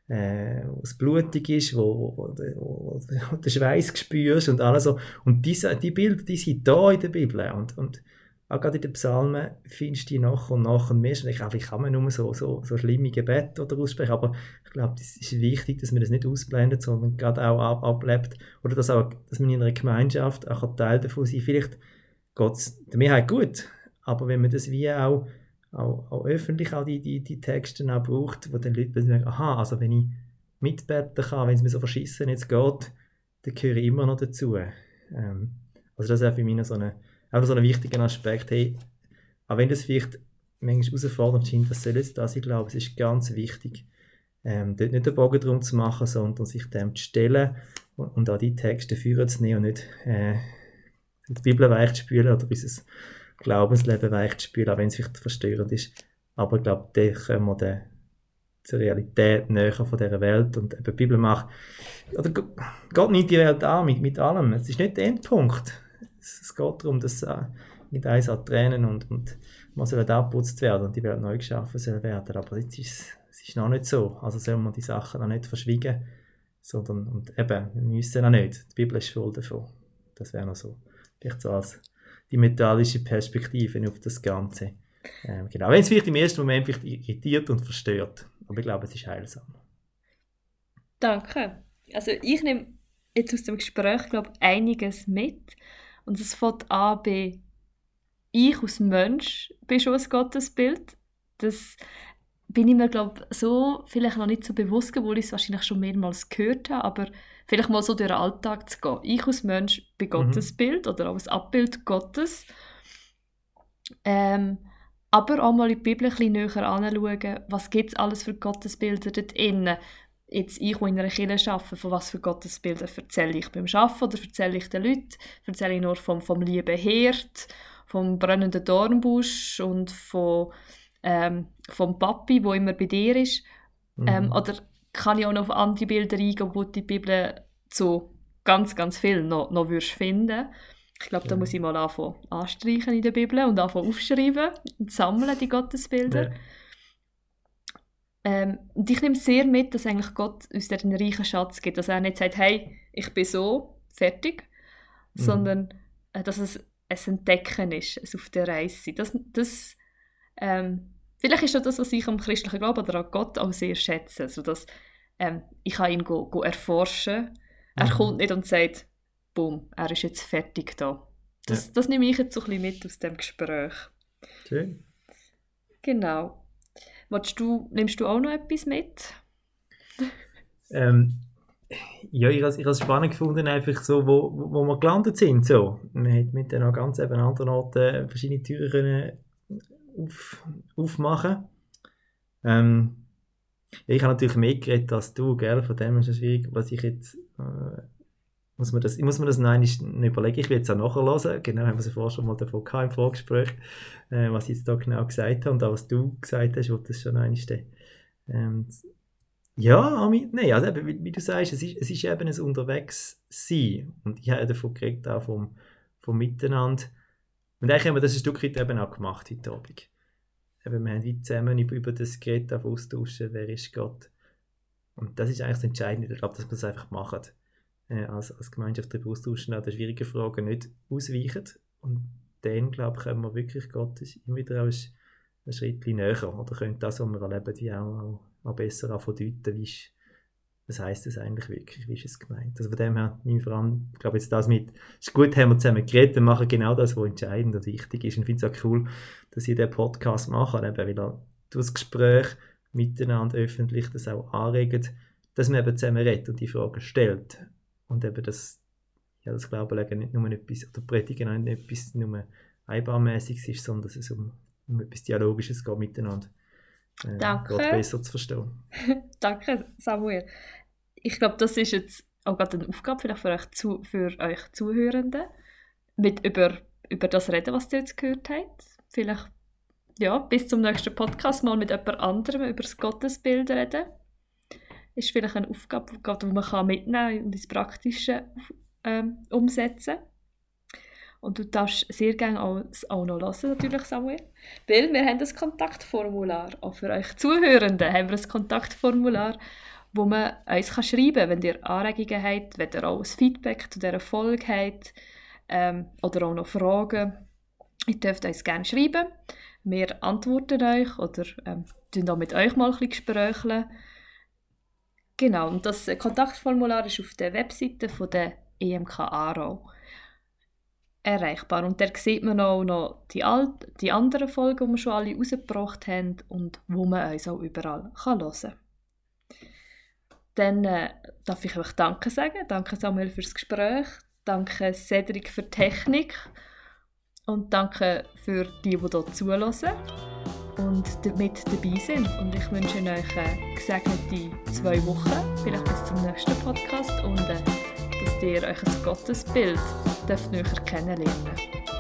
äh, blutig ist, wo, wo, wo, wo du Schweiß spürst und alles so. Und diese, die Bilder, die sind da in der Bibel und, und auch gerade in den Psalmen findest du die nach und nach und mehr. Ich glaube, ich kann man nur so, so, so schlimme Gebete oder aussprechen, aber ich glaube, es ist wichtig, dass man das nicht ausblendet, sondern gerade auch ab, ablebt oder dass, auch, dass man in einer Gemeinschaft auch Teil davon sein Vielleicht geht es der Mehrheit gut, aber wenn man das wie auch auch, auch öffentlich auch die, die, die Texte auch braucht, wo dann Leute sagen, aha, also wenn ich mitbeten kann, wenn es mir so verschissen jetzt geht, dann gehöre ich immer noch dazu. Ähm, also das ist auch für mich so, auch so ein wichtiger Aspekt. Hey, auch wenn das vielleicht manchmal herausfordernd scheint, das soll jetzt das, ich glaube, es ist ganz wichtig, ähm, dort nicht den Bogen drum zu machen, sondern sich dem zu stellen und, und auch die Texte führen zu nehmen und nicht äh, die Bibel weich zu spülen oder bis es Glaubensleben weich zu spülen, auch wenn es vielleicht verstörend ist. Aber ich glaube, da kommen wir dann zur Realität näher von dieser Welt und eben die Bibel macht, oder Gott nimmt die Welt an mit, mit allem. Es ist nicht der Endpunkt. Es, es geht darum, dass äh, mit eins an Tränen und, und man soll abputzt werden und die Welt neu geschaffen soll werden. Aber jetzt ist es ist noch nicht so. Also soll man die Sachen noch nicht verschwiegen, sondern und eben, wir müssen auch nicht. Die Bibel ist voll davon. Das wäre noch so. Vielleicht so als die metallische Perspektive auf das Ganze. Ähm, genau. Wenn es vielleicht im ersten Moment irritiert und verstört. Aber ich glaube, es ist heilsam. Danke. Also ich nehme jetzt aus dem Gespräch, glaube einiges mit. Und es fängt an bei ich als Mensch bin schon ein Gottesbild. Das bin ich mir, glaube so vielleicht noch nicht so bewusst, obwohl ich es wahrscheinlich schon mehrmals gehört habe, aber vielleicht mal so durch den Alltag zu gehen. Ich als Mensch bin mhm. Gottesbild oder auch ein Abbild Gottes. Ähm, aber auch mal in die Bibel ein bisschen näher anschauen, was gibt es alles für Gottesbilder dort innen. Jetzt ich, die in einer Kirche arbeite, von was für Gottesbilder erzähle ich beim Arbeiten oder erzähle ich den Leuten? Erzähle ich nur vom, vom lieben Herd, vom brennenden Dornbusch und von, ähm, vom Papi, wo immer bei dir ist? Mhm. Ähm, oder kann ich auch noch auf andere Bilder eingehen, wo die Bibel so ganz, ganz viel noch, noch würdest finden ich glaube, da muss ich mal anfangen anstreichen in der Bibel und anfangen aufschreiben und sammeln, die Gottesbilder. Ja. Ähm, und ich nehme sehr mit, dass eigentlich Gott uns einen reichen Schatz gibt. Dass er nicht sagt, hey, ich bin so, fertig. Mhm. Sondern, äh, dass es ein Entdecken ist, es auf der Reise sein. Das, das, ähm, vielleicht ist das, was ich am christlichen Glauben oder an Gott auch sehr schätze. Also, dass, ähm, ich kann ihn go, go erforschen. Er mhm. kommt nicht und sagt, boom, er ist jetzt fertig da. Das, ja. das nehme ich jetzt so ein bisschen mit aus dem Gespräch. Schön. Genau. du, nimmst du auch noch etwas mit? ähm, ja, ich habe es spannend gefunden, einfach so, wo, wo wir gelandet sind. So. Man hat mit den ganz eben anderen Orten verschiedene Türen können auf, aufmachen ähm, ja, Ich habe natürlich mehr geredet als du, gell? von dem ist es schwierig, was ich jetzt äh, muss man das, ich muss mir das noch überlegen. Ich will jetzt auch nachhören. Genau, haben wir es vorher schon mal davon gehabt, im Vorgespräch, äh, was ich jetzt da genau gesagt habe und auch was du gesagt hast, wird das schon einmal ähm, ja, nein, also eben, wie, wie, du sagst, es ist, es ist eben ein Unterwegssein. Und ich habe davon geredet, auch vom, vom Miteinander. Und eigentlich haben wir das ein Stück weit eben auch gemacht heute Abend. Eben, wir haben wie zusammen über, das Gerät austauschen, wer ist Gott. Und das ist eigentlich das Entscheidende, ich glaube, dass wir es einfach machen äh, als, als Gemeinschaft darüber austauschen, auch den schwierigen Fragen nicht ausweichen. Und dann, glaube ich, können wir wirklich Gott immer wieder auch ein Schritt näher. Oder können das, was wir erleben, wie auch, auch, besser verdeuten, wie ist, was heisst das eigentlich wirklich, wie ist es gemeint. Also von dem her nehme ich vor allem, ich glaube jetzt das mit, es ist gut, haben wir zusammen geredet und machen genau das, was entscheidend und wichtig ist. Und ich finde es auch cool, dass ich diesen Podcast mache, eben, weil er das Gespräch miteinander öffentlich das auch anregt, dass man eben zusammen redet und die Fragen stellt und eben das, ja, das Glauben legen nicht nur etwas, oder Predigen nicht etwas nur einbahnmäßiges ist, sondern dass es um, um etwas Dialogisches geht miteinander. Äh, Danke. Gott besser zu verstehen. Danke, Samuel. Ich glaube, das ist jetzt auch gerade eine Aufgabe vielleicht für euch, zu, für euch Zuhörenden, mit über, über das reden, was ihr jetzt gehört habt. Vielleicht ja, bis zum nächsten Podcast mal mit jemand anderem über das Gottesbild reden ist vielleicht eine Aufgabe, die man kann mitnehmen und ins Praktische ähm, umsetzen und du darfst sehr gerne auch, auch noch hören, natürlich, Samuel. Weil wir haben das Kontaktformular. Auch für euch Zuhörenden haben wir ein Kontaktformular, wo man uns kann schreiben kann, wenn ihr Anregungen habt, wenn ihr auch ein Feedback zu dieser Folge habt ähm, oder auch noch Fragen. Ihr dürft uns gerne schreiben. Wir antworten euch oder ähm, auch mit euch mal ein bisschen gesprächeln. Genau, und das Kontaktformular ist auf der Webseite von der EMK Aarau erreichbar. Und da sieht man auch noch die, alt, die anderen Folgen, die wir schon alle rausgebracht haben und wo man uns auch überall kann hören kann. Dann äh, darf ich euch Danke sagen. Danke Samuel fürs Gespräch. Danke Cedric für die Technik. Und danke für die, die hier zuhören und mit dabei sind. Und ich wünsche euch eine gesegnete zwei Wochen, vielleicht bis zum nächsten Podcast und äh, dass ihr euch ein Gottesbild näher kennenlernen.